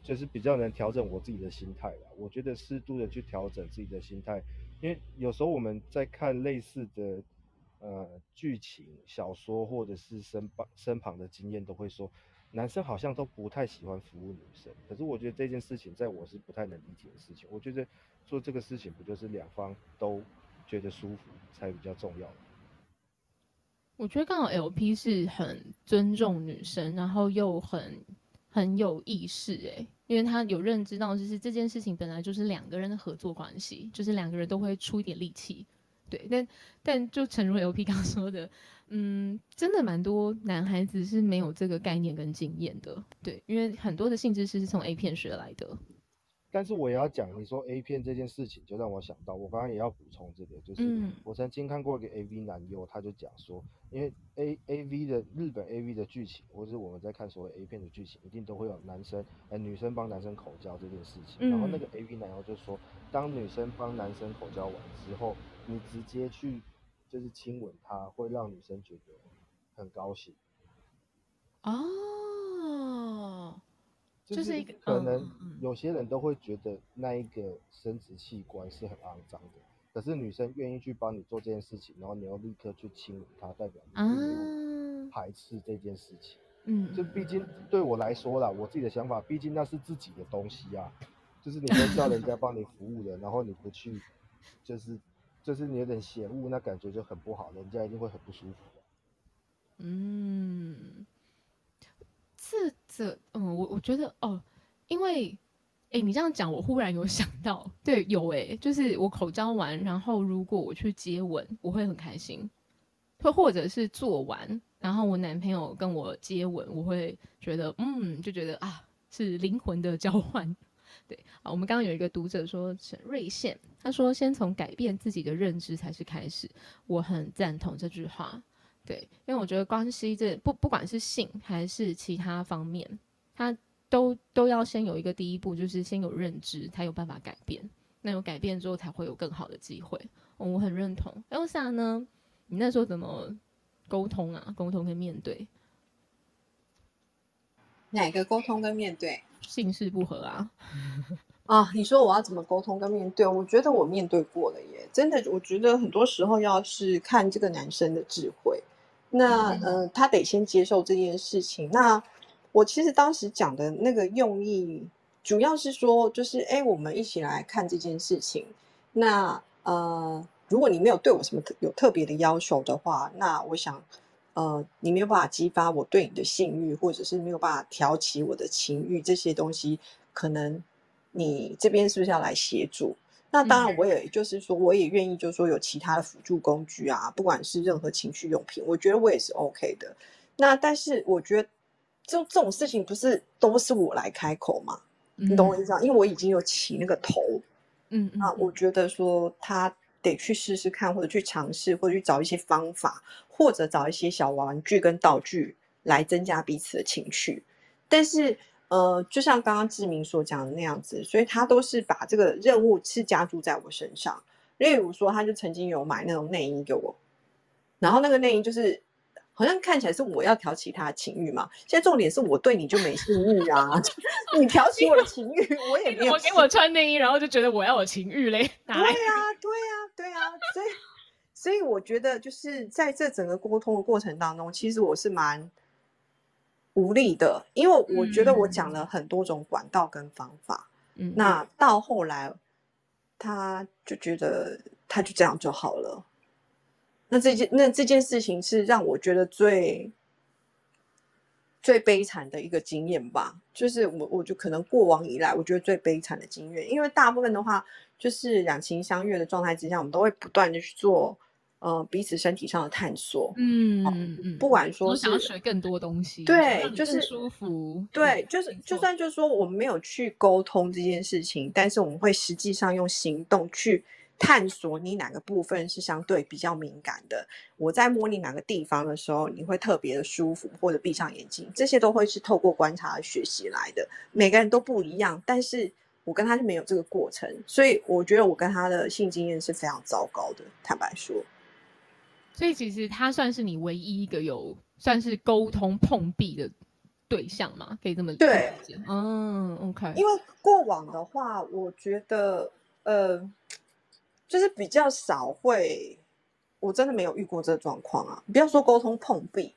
S5: 就是比较能调整我自己的心态吧。我觉得适度的去调整自己的心态，因为有时候我们在看类似的呃剧情、小说或者是身旁身旁的经验，都会说。男生好像都不太喜欢服务女生，可是我觉得这件事情在我是不太能理解的事情。我觉得做这个事情不就是两方都觉得舒服才比较重要
S2: 我觉得刚好 LP 是很尊重女生，然后又很很有意识诶，因为他有认知到就是这件事情本来就是两个人的合作关系，就是两个人都会出一点力气。对，但但就诚如 LP 刚说的。嗯，真的蛮多男孩子是没有这个概念跟经验的，对，因为很多的性知识是从 A 片学来的。
S5: 但是我也要讲，你说 A 片这件事情，就让我想到，我刚刚也要补充这个，就是我曾经看过一个 AV 男优，他就讲说，因为 A AV 的日本 AV 的剧情，或是我们在看所谓 A 片的剧情，一定都会有男生呃女生帮男生口交这件事情，然后那个 AV 男优就说，当女生帮男生口交完之后，你直接去。就是亲吻他会让女生觉得很高兴。
S2: 哦，就是一个
S5: 可能有些人都会觉得那一个生殖器官是很肮脏的，可是女生愿意去帮你做这件事情，然后你要立刻去清理它，代表你排斥这件事情。
S2: 嗯，
S5: 就毕竟对我来说啦，我自己的想法，毕竟那是自己的东西啊，就是你都叫人家帮你服务的，然后你不去，就是。就是你有点嫌恶，那感觉就很不好，人家一定会很不舒服。
S2: 嗯，这这，嗯，我我觉得哦，因为，哎，你这样讲，我忽然有想到，对，有哎，就是我口交完，然后如果我去接吻，我会很开心，或或者是做完，然后我男朋友跟我接吻，我会觉得，嗯，就觉得啊，是灵魂的交换。对啊，我们刚刚有一个读者说陈瑞宪，他说先从改变自己的认知才是开始，我很赞同这句话。对，因为我觉得关系这不不管是性还是其他方面，他都都要先有一个第一步，就是先有认知，才有办法改变。那有改变之后，才会有更好的机会。我很认同。Elsa 呢？你那时候怎么沟通啊？沟通跟面对？
S1: 哪个沟通跟面对？
S2: 性事不合啊？
S1: 啊，你说我要怎么沟通跟面对？我觉得我面对过了耶，真的，我觉得很多时候要是看这个男生的智慧，那呃，他得先接受这件事情。那我其实当时讲的那个用意，主要是说，就是哎，我们一起来看这件事情。那呃，如果你没有对我什么有特别的要求的话，那我想。呃，你没有办法激发我对你的性欲，或者是没有办法挑起我的情欲，这些东西，可能你这边是不是要来协助？那当然，我也就是说，我也愿意，就是说有其他的辅助工具啊，不管是任何情趣用品，我觉得我也是 OK 的。那但是我觉得，就这种事情不是都是我来开口嘛？你懂我意思吗？因为我已经有起那个头，
S2: 嗯，
S1: 那我觉得说他得去试试看，或者去尝试，或者去找一些方法。或者找一些小玩具跟道具来增加彼此的情趣，但是呃，就像刚刚志明所讲的那样子，所以他都是把这个任务是加注在我身上。例如说，他就曾经有买那种内衣给我，然后那个内衣就是好像看起来是我要挑起他的情欲嘛。现在重点是我对你就没性欲啊，你挑起我的情欲，我也没有。
S2: 我给我穿内衣，然后就觉得我要有情欲嘞。对
S1: 呀，对呀，对呀，所以。所以我觉得，就是在这整个沟通的过程当中，其实我是蛮无力的，因为我觉得我讲了很多种管道跟方法，
S2: 嗯，
S1: 那到后来他就觉得他就这样就好了。那这件那这件事情是让我觉得最最悲惨的一个经验吧，就是我我就可能过往以来，我觉得最悲惨的经验，因为大部分的话，就是两情相悦的状态之下，我们都会不断的去做。呃，彼此身体上的探索，
S2: 嗯嗯嗯，
S1: 不管说
S2: 想要学更多东西，
S1: 对，就是
S2: 舒服，
S1: 对，就是就算就是说我们没有去沟通这件事情，但是我们会实际上用行动去探索你哪个部分是相对比较敏感的。我在摸你哪个地方的时候，你会特别的舒服，或者闭上眼睛，这些都会是透过观察学习来的。每个人都不一样，但是我跟他就没有这个过程，所以我觉得我跟他的性经验是非常糟糕的，坦白说。
S2: 所以其实他算是你唯一一个有算是沟通碰壁的对象嘛？可以这么
S1: 对，
S2: 嗯，OK。
S1: 因为过往的话，我觉得呃，就是比较少会，我真的没有遇过这个状况啊。不要说沟通碰壁，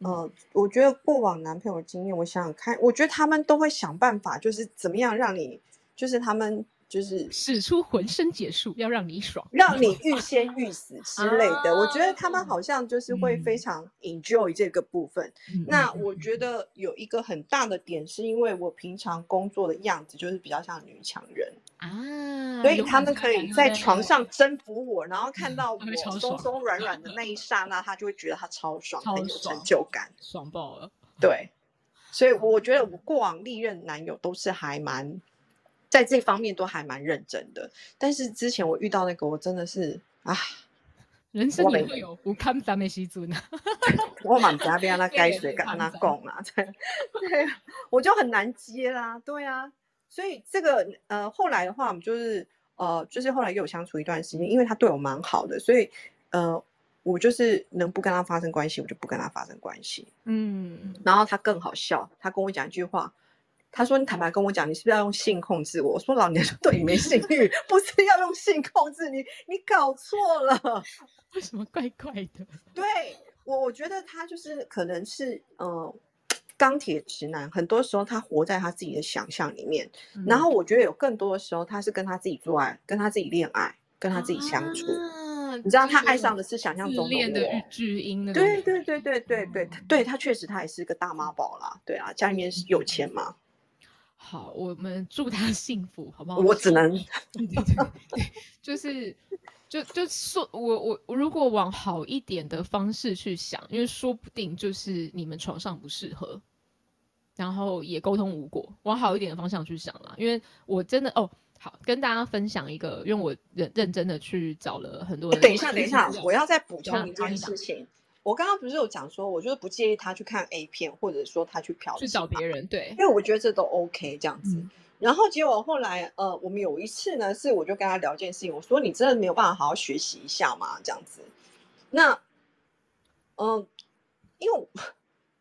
S1: 嗯，我觉得过往男朋友的经验，我想想看，我觉得他们都会想办法，就是怎么样让你，就是他们。就是
S2: 使出浑身解数，要让你爽，
S1: 让你欲仙欲死 之类的。我觉得他们好像就是会非常 enjoy 这个部分。那我觉得有一个很大的点，是因为我平常工作的样子就是比较像女强人
S2: 啊，
S1: 所以他们可以在床上征服我，然后看到我松松软软的 那一刹那，他就会觉得他超爽，很有成就感，
S2: 爽爆了。
S1: 对，所以我觉得我过往历任男友都是还蛮。在这方面都还蛮认真的，但是之前我遇到那个，我真的是啊，
S2: 人生也会有不堪咱们西尊啊，
S1: 我满家边那该水跟他供啊，对 对，我就很难接啦，对啊，所以这个呃后来的话，我们就是呃就是后来又有相处一段时间，因为他对我蛮好的，所以呃我就是能不跟他发生关系，我就不跟他发生关系，
S2: 嗯，
S1: 然后他更好笑，他跟我讲一句话。他说：“你坦白跟我讲，你是不是要用性控制我？”我说：“老娘对你没性欲，不是要用性控制你，你搞错了。
S2: 为什么怪怪的？”
S1: 对我，我觉得他就是可能是呃钢铁直男，很多时候他活在他自己的想象里面。然后我觉得有更多的时候，他是跟他自己做爱，跟他自己恋爱，跟他自己相处。你知道他爱上的是想象
S2: 自
S1: 中
S2: 的我
S1: 对
S2: 感觉。
S1: 对对对对对对，他确实他也是个大妈宝啦，对啊，家里面是有钱嘛，
S2: 好，我们祝他 幸福，好不好？
S1: 我只能
S2: 对 对对对，就是就就说，我我我如果往好一点的方式去想，因为说不定就是你们床上不适合，然后也沟通无果，往好一点的方向去想啦。因为我真的哦，好跟大家分享一个，因为我认认真的去找了很多的。
S1: 哎等一下，等一下我要再补充一件事情。我刚刚不是有讲说，我就是不介意他去看 A 片，或者说他去嫖
S2: 去找别人，对
S1: 因，为我觉得这都 OK 这样子。
S2: 嗯
S1: 然后结果后来，呃，我们有一次呢，是我就跟他聊一件事情，我说你真的没有办法好好学习一下吗？这样子，那，嗯、因为，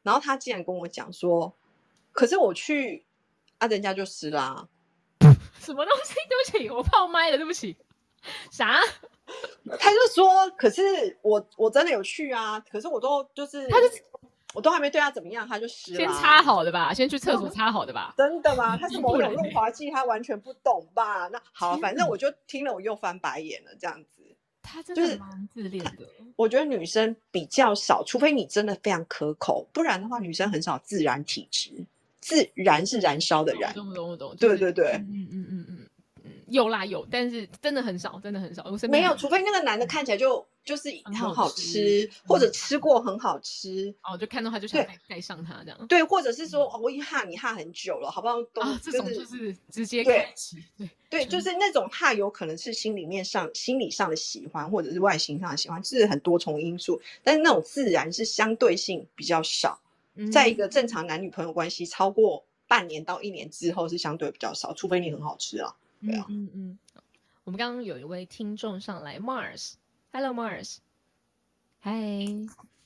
S1: 然后他竟然跟我讲说，可是我去啊，人家就湿啦、
S2: 什么东西？对不起，我泡麦了，对不起。啥？
S1: 他就说，可是我我真的有去啊，可是我都就是，
S2: 他就
S1: 我都还没对他怎么样，他就湿了、
S2: 先擦好的吧，先去厕所擦好的吧。
S1: 真的吗？他是某种润滑剂，他完全不懂吧？那好，反正我就听了，我又翻白眼了，这样子。
S2: 他真
S1: 就是
S2: 的蛮自恋的。
S1: 我觉得女生比较少，除非你真的非常可口，不然的话，女生很少自然体质。自然是燃烧的燃
S2: 我，懂不懂我懂。
S1: 对对对
S2: 嗯嗯嗯，有啦有，但是真的很少，真的很少。我身边
S1: 没有，除非那个男的看起来就就是
S2: 很好吃
S1: 吃，或者吃过很好吃，
S2: 哦，就看到他就想
S1: 对
S2: 盖盖上他这样。
S1: 对，或者是说哦我已经哈你哈很久了，好不好？都
S2: 啊，这种就是直接
S1: 对
S2: 开启，对，
S1: 对，就是那种哈有可能是心里面上心理上的喜欢，或者是外形上的喜欢，这是很多重因素。但是那种自然是相对性比较少，在一个正常男女朋友关系超过半年到一年之后是相对比较少，除非你很好吃啊。
S2: 嗯
S1: 对啊
S2: 嗯嗯。我们刚刚有一位听众上来，Mars，Hello Mars，嗨，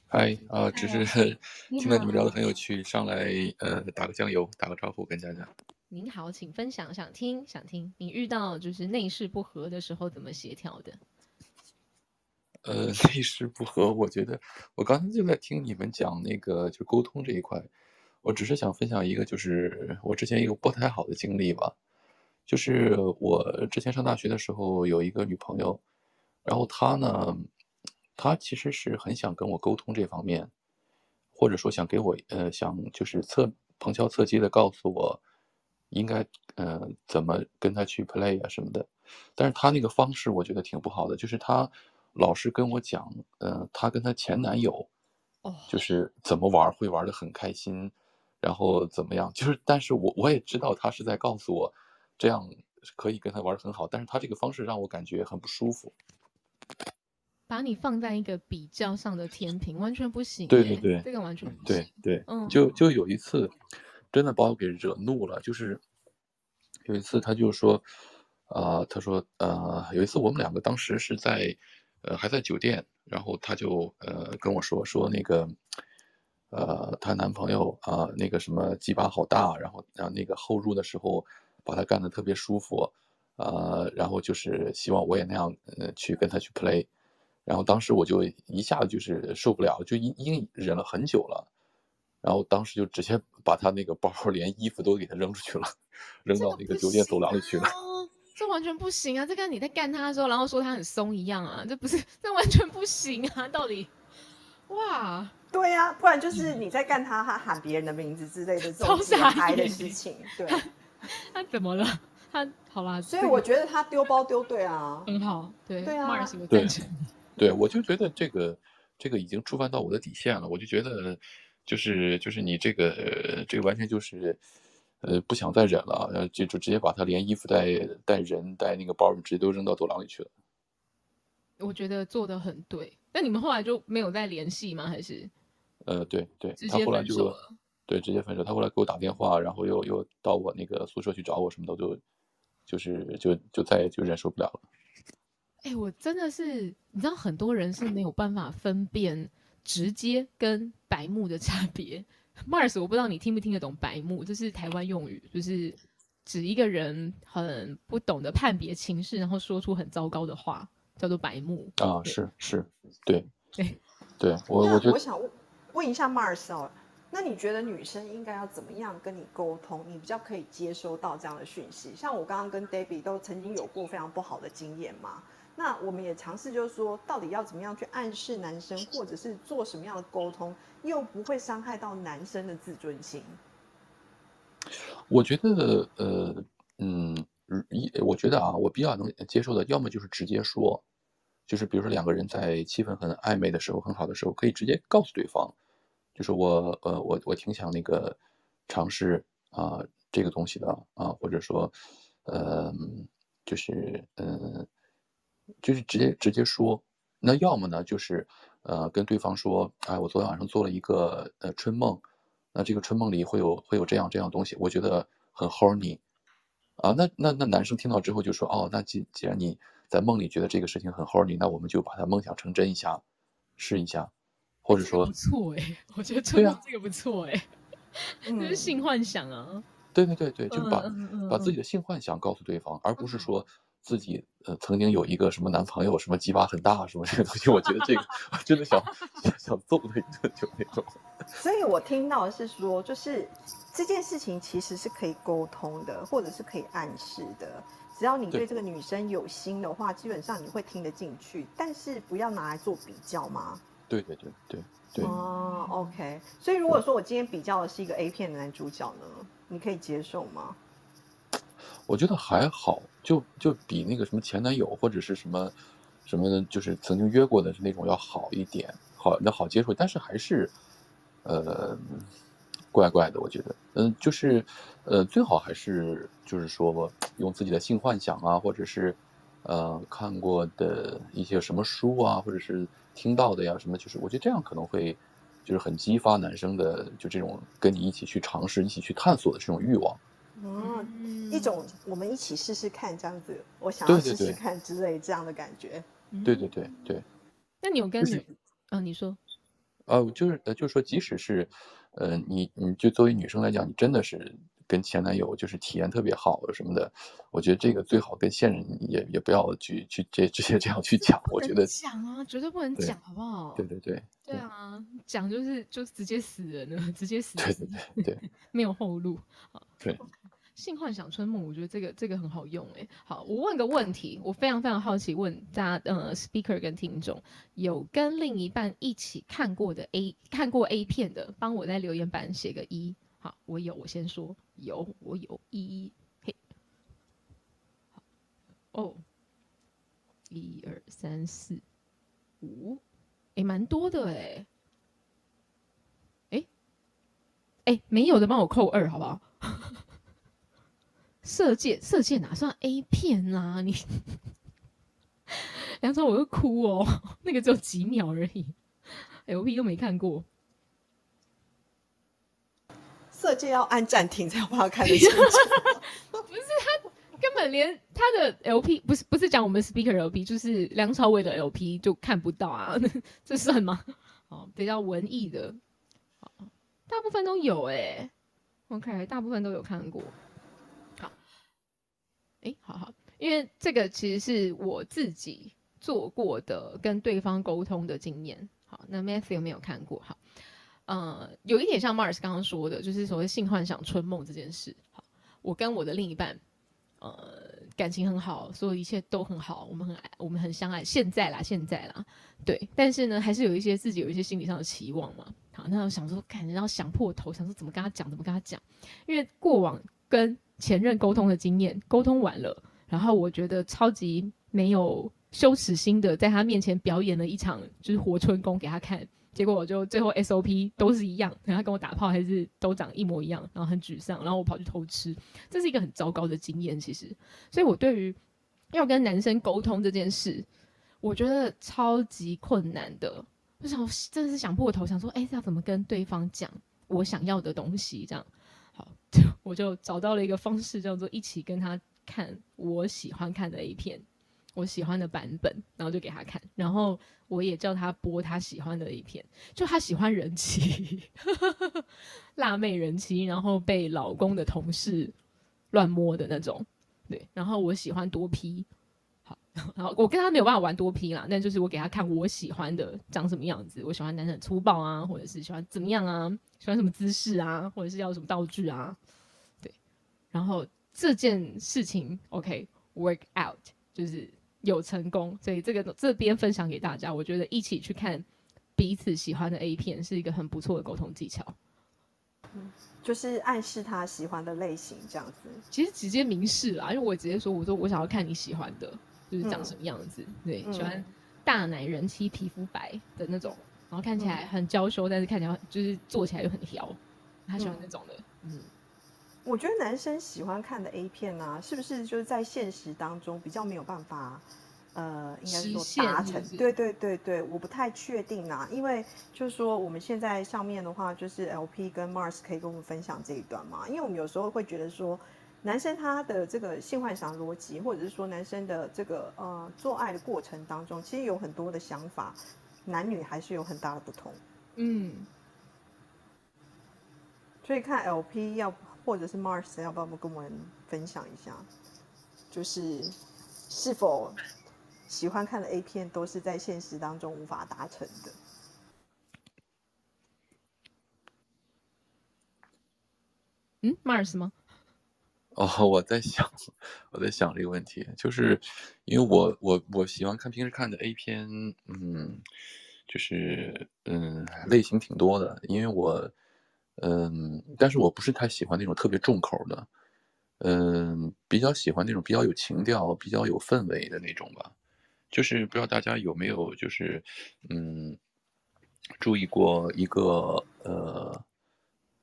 S7: 嗨啊，只
S2: 嗨
S7: 是
S2: 你
S7: 听到你们聊得很有趣，上来呃打个酱油，打个招呼跟大家。
S2: 您好，请分享，想听想听，你遇到就是内事不合的时候怎么协调的？
S7: 呃，内事不合，我觉得我刚才就在听你们讲那个就沟通这一块，我只是想分享一个，就是我之前一个不太好的经历吧，就是我之前上大学的时候有一个女朋友，然后她呢，她其实是很想跟我沟通这方面，或者说想给我呃想就是侧旁敲侧击的告诉我应该呃怎么跟她去 play 啊什么的，但是她那个方式我觉得挺不好的，就是她老是跟我讲，呃，她跟她前男友
S2: 哦，
S7: 就是怎么玩会玩的很开心，然后怎么样，就是但是我我也知道她是在告诉我这样可以跟他玩的很好，但是他这个方式让我感觉很不舒服。
S2: 把你放在一个比较上的天平，完全不行。
S7: 对对对
S2: 这个完全不
S7: 对
S2: 行。
S7: 对，
S2: 嗯
S7: 就就有一次，真的把我给惹怒了。就是有一次，他就说，啊、他说，呃，有一次我们两个当时是在，呃，还在酒店，然后他就呃跟我说说那个，呃，她男朋友啊、那个什么鸡巴好大，然后啊那个后入的时候把他干的特别舒服，呃，然后就是希望我也那样呃去跟他去 play。然后当时我就一下子就是受不了，就已已经忍了很久了，然后当时就直接把他那个包连衣服都给他扔出去了，扔到那个酒店走廊里去了。
S2: 哦，这完全不行啊！这跟你在干他的时候，然后说他很松一样啊，这不是，这完全不行啊！到底，哇，
S1: 对呀、不然就是你在干他，他喊别人的名字之类的这种自
S2: 傻
S1: 嗨的事情。对，
S2: 他怎么了？他好啦，
S1: 所以我觉得他丢包丢对啊。
S2: 很好，对
S1: 对啊
S2: Mars 我
S7: 对
S2: 赞成。
S7: 对，我就觉得这个这个已经触犯到我的底线了，我就觉得就是就是你这个呃这个完全就是呃不想再忍了，然后就就直接把他连衣服带带人带那个包直接都扔到走廊里去了。
S2: 我觉得做的很对。那你们后来就没有再联系吗？还是
S7: 呃，对对
S2: 直，接
S7: 他后来就
S2: 分手了？
S7: 对直接分手，他后来给我打电话，然后又又到我那个宿舍去找我什么的，就就是就就再也就忍受不了了。
S2: 哎、我真的是，你知道很多人是没有办法分辨直接跟白目的差别。Mars，我不知道你听不听得懂白目，这是台湾用语，就是指一个人很不懂得判别情势，然后说出很糟糕的话，叫做白目。
S7: 啊，是是，对
S2: 对
S7: 对，我
S1: 那
S7: 我觉得
S1: 想问问一下 Mars 哦，那你觉得女生应该要怎么样跟你沟通，你比较可以接收到这样的讯息？像我刚刚跟 Debbie 都曾经有过非常不好的经验嘛，那我们也尝试就是说，到底要怎么样去暗示男生，或者是做什么样的沟通，又不会伤害到男生的自尊心？
S7: 我觉得，呃，嗯，一，我觉得啊，我比较能接受的，要么就是直接说，就是比如说两个人在气氛很暧昧的时候，很好的时候，可以直接告诉对方。就是我呃我我挺想那个尝试啊这个东西的啊，或者说呃就是嗯就是直接直接说，那要么呢就是呃跟对方说，哎我昨天晚上做了一个呃春梦，那这个春梦里会有会有这样这样东西，我觉得很 horny 啊，那那那男生听到之后就说哦，那既既然你在梦里觉得这个事情很 horny，那我们就把它梦想成真一下，试一下。或者说
S2: 不错哎，我觉得春梦这个不错哎，这是性幻想啊。
S7: 对对对对，就是把把自己的性幻想告诉对方，而不是说自己呃曾经有一个什么男朋友，什么鸡巴很大什么这个东西。我觉得这个 真的想想揍他一顿就那种。
S1: 所以我听到的是说，就是这件事情其实是可以沟通的，或者是可以暗示的。只要你对这个女生有心的话，基本上你会听得进去，但是不要拿来做比较吗？
S7: 对对对对对
S1: 哦，OK。所以如果说我今天比较的是一个 A 片的男主角呢，你可以接受吗？
S7: 我觉得还好，就就比那个什么前男友或者是什么什么，就是曾经约过的那种要好一点，好那好接受。但是还是呃怪怪的，我觉得，嗯，就是呃最好还是就是说用自己的性幻想啊，或者是呃看过的一些什么书啊，或者是。听到的呀，什么就是，我觉得这样可能会，就是很激发男生的，就这种跟你一起去尝试、一起去探索的这种欲望。
S1: 嗯，一种我们一起试试看这样子，我想要试试看之类这样的感觉。
S7: 对对对对。
S2: 那你有跟女啊？你说？
S7: 啊，就是呃，就是说，即使是，呃，你你就作为女生来讲，你真的是。跟前男友就是体验特别好什么的，我觉得这个最好跟现任也也不要去去这直接这样去讲，我觉得
S2: 讲啊，绝对不能讲，好不好？
S7: 对对对，
S2: 对啊，讲就是就直接死人了，直接死，
S7: 对对对对，
S2: 没有后路
S7: 啊。对，
S2: 性幻想春梦，我觉得这个这个很好用哎。好，我问个问题，我非常非常好奇，问大家呃，speaker 跟听众有跟另一半一起看过的 A 看过 A 片的，帮我在留言板写个一。好，我有，我先说有，我有一一，嘿，好，哦，一二三四五，哎，蛮多的哎，哎，哎，没有的帮我扣二，好不好？射箭，射箭哪算 A 片啦？你，梁朝我会哭哦，那个只有几秒而已，L P 都没看过。
S1: 色戒要按暂停才有办法看得清楚，
S2: 不是他根本连他的 LP 不是不是讲我们 speaker LP，就是梁朝伟的 LP 就看不到啊，这算吗？哦，比较文艺的，大部分都有哎，OK，大部分都有看过。好，哎，好好，因为这个其实是我自己做过的跟对方沟通的经验。好，那 Matthew 有没有看过？好。呃，有一点像 Mars 刚刚说的，就是所谓性幻想、春梦这件事。好，我跟我的另一半，呃，感情很好，所有一切都很好，我们很爱，我们很相爱。现在啦，现在啦，对。但是呢，还是有一些自己有一些心理上的期望嘛。好，那我想说，感觉要想破头，想说怎么跟他讲，怎么跟他讲。因为过往跟前任沟通的经验，沟通完了，然后我觉得超级没有羞耻心的，在他面前表演了一场就是活春宫给他看。结果我就最后 SOP 都是一样，然后跟我打炮还是都长一模一样，然后很沮丧，然后我跑去偷吃，这是一个很糟糕的经验。其实，所以我对于要跟男生沟通这件事，我觉得超级困难的。我想真的是想破头，想说，哎，要怎么跟对方讲我想要的东西？这样好，就 我就找到了一个方式，叫做一起跟他看我喜欢看的 A 片。我喜欢的版本，然后就给他看，然后我也叫他播他喜欢的一篇，就他喜欢人妻，辣妹人妻，然后被老公的同事乱摸的那种，对，然后我喜欢多批，好，然后我跟他没有办法玩多批啦，但就是我给他看我喜欢的长什么样子，我喜欢男生粗暴啊，或者是喜欢怎么样啊，喜欢什么姿势啊，或者是要什么道具啊，对。然后这件事情 OK work out 就是有成功，所以这个这边分享给大家，我觉得一起去看彼此喜欢的 A 片是一个很不错的沟通技巧。
S1: 就是暗示他喜欢的类型这样子。
S2: 其实直接明示啦，因为我直接说，我说我想要看你喜欢的，就是长什么样子。对，喜欢大奶人妻、皮肤白的那种，然后看起来很娇羞，但是看起来就是做起来又很挑，他喜欢那种的。嗯，
S1: 我觉得男生喜欢看的 A 片呢，是不是就是在现实当中比较没有办法？呃，应该是说达成，对对对对，我不太确定啊，因为就是说我们现在上面的话，就是 LP 跟 Mars 可以跟我们分享这一段嘛，因为我们有时候会觉得说，男生他的这个性幻想逻辑，或者是说男生的这个呃做爱的过程当中，其实有很多的想法，男女还是有很大的不同，嗯，所以看 LP 要或者是 Mars 要不要跟我们分享一下，就是是否。喜欢看的 A 片都是在现实当中无法达成的。
S2: 嗯，Mars 吗？
S7: 哦，我在想，我在想这个问题，就是因为我我我喜欢看平时看的 A 片，嗯，就是嗯类型挺多的，因为我嗯，但是我不是太喜欢那种特别重口的，嗯，比较喜欢那种比较有情调、比较有氛围的那种吧。就是不知道大家有没有就是嗯注意过一个呃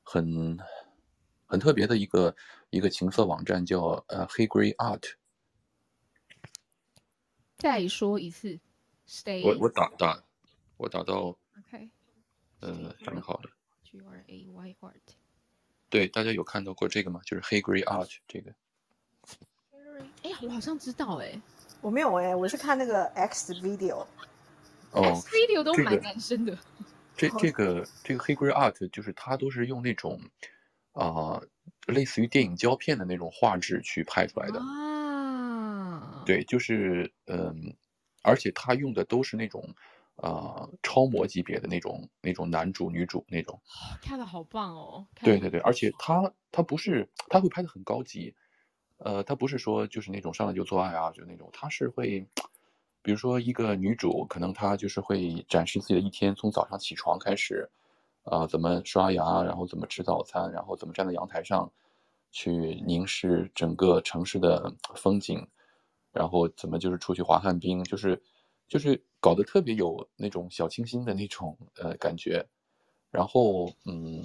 S7: 很很特别的一个一个情色网站叫呃黑 grey art。
S2: 再说一次，stay。
S7: 我我打打我打到
S2: OK，
S7: 呃很好的。
S2: G R A Y art。
S7: 对，大家有看到过这个吗？就是黑 grey art 这个。
S2: 哎呀，我好像知道哎。
S1: 我没有哎，我是看那个 X Video，
S7: 哦
S2: ，X Video 都蛮男生的。
S7: 这这个这个黑 grey art 就是它都是用那种啊，类似于电影胶片的那种画质去拍出来的
S2: 啊。
S7: 对，就是嗯，而且它用的都是那种啊超模级别的那种那种男主女主那种。
S2: 看的好棒哦。
S7: 对对对，而且他他不是他会拍的很高级。呃，他不是说就是那种上来就做爱啊，就那种，他是会，比如说一个女主，可能她就是会展示自己的一天，从早上起床开始，啊，怎么刷牙，然后怎么吃早餐，然后怎么站在阳台上，去凝视整个城市的风景，然后怎么就是出去滑旱冰，就是就是搞得特别有那种小清新的那种呃感觉，然后嗯，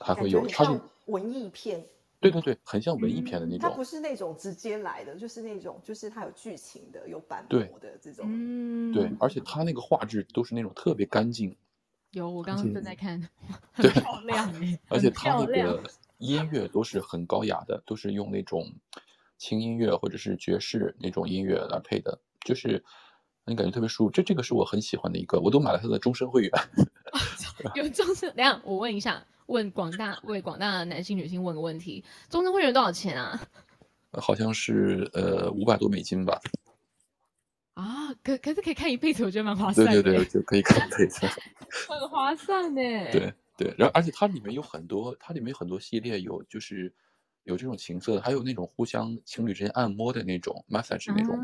S7: 还会有它是
S1: 文艺片。
S7: 对对对，很像文艺片的那种。
S1: 它不是那种直接来的，就是那种，就是它有剧情的、有版模的这种。
S2: 嗯，
S7: 对，而且它那个画质都是那种特别干净。
S2: 有，我刚刚正在看，
S7: 对
S2: 漂 亮
S7: 而且它那个音乐都是很高雅的，都是用那种轻音乐或者是爵士那种音乐来配的，就是你感觉特别舒服。这这个是我很喜欢的一个，我都买了它的终身会员。
S2: 有终身？等下我问一下。问广大为广大男性女性问个问题：终身会员多少钱啊？
S7: 好像是呃五百多美金吧。
S2: 啊，可可是可以看一辈子，我觉得蛮划算。
S7: 对对对，就可以看一辈子。
S2: 很划算呢。
S7: 对对，然后而且它里面有很多，它里面有很多系列，有就是有这种情色的，还有那种互相情侣之间按摩的那种 massage 那种。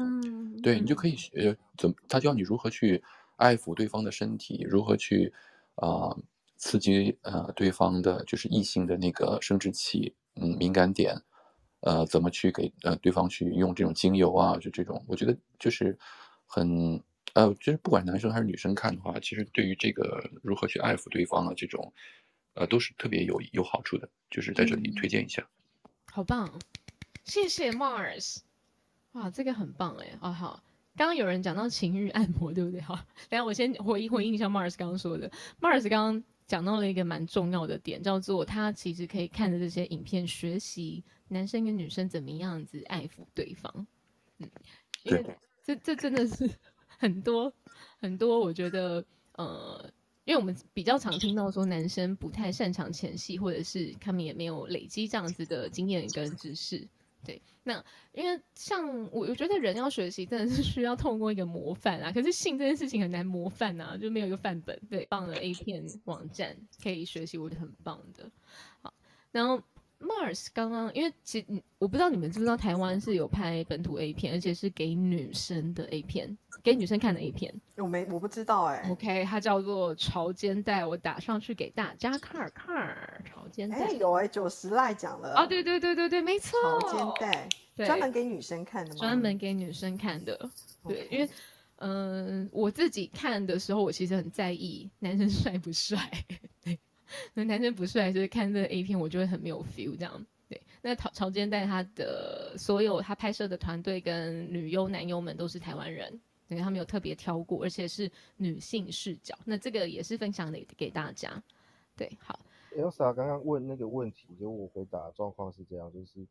S7: 对你就可以学怎么，他教你如何去爱抚对方的身体，如何去啊。刺激呃对方的就是异性的那个生殖器嗯敏感点，呃怎么去给呃对方去用这种精油啊就这种我觉得就是很呃就是不管男生还是女生看的话，其实对于这个如何去爱抚对方啊这种呃都是特别有有好处的，就是在这里推荐一下。
S2: 好棒，谢谢 Mars，哇这个很棒哎哦好，刚刚有人讲到情欲按摩对不对？好，等下我先回回应一下 Mars 刚刚说的，Mars 刚刚。讲到了一个蛮重要的点，叫做他其实可以看着这些影片学习男生跟女生怎么样子爱抚对方。嗯，因为这这真的是很多很多，我觉得呃，因为我们比较常听到说男生不太擅长前戏，或者是他们也没有累积这样子的经验跟知识。对，那因为像我，我觉得人要学习真的是需要透过一个模范啊。可是性这件事情很难模范啊，就没有一个范本。对，棒的 A 片网站可以学习，我觉得很棒的。好，然后 Mars 刚刚，因为其实我不知道你们知不知道，台湾是有拍本土 A 片，而且是给女生的 A 片，给女生看的 A 片。
S1: 我没我不知道哎、
S2: OK，它叫做潮肩带，我打上去给大家看看。潮肩
S1: 哎、
S2: 带，
S1: 有哎、九十赖讲了
S2: 哦，对对对对对，没错，
S1: 潮肩带，
S2: 对
S1: 专门给女生看的吗？
S2: 专门给女生看的。对因为嗯、我自己看的时候，我其实很在意男生帅不帅。对，那 男生不帅，就是看这个 A 片，我就会很没有 feel 这样。对，那潮潮间带他的所有他拍摄的团队跟女优男优们都是台湾人，对他们有特别挑过，而且是女性视角。那这个也是分享给给大家。对，好
S5: ，Elsa 刚刚问那个问题，就我回答状况是这样，就是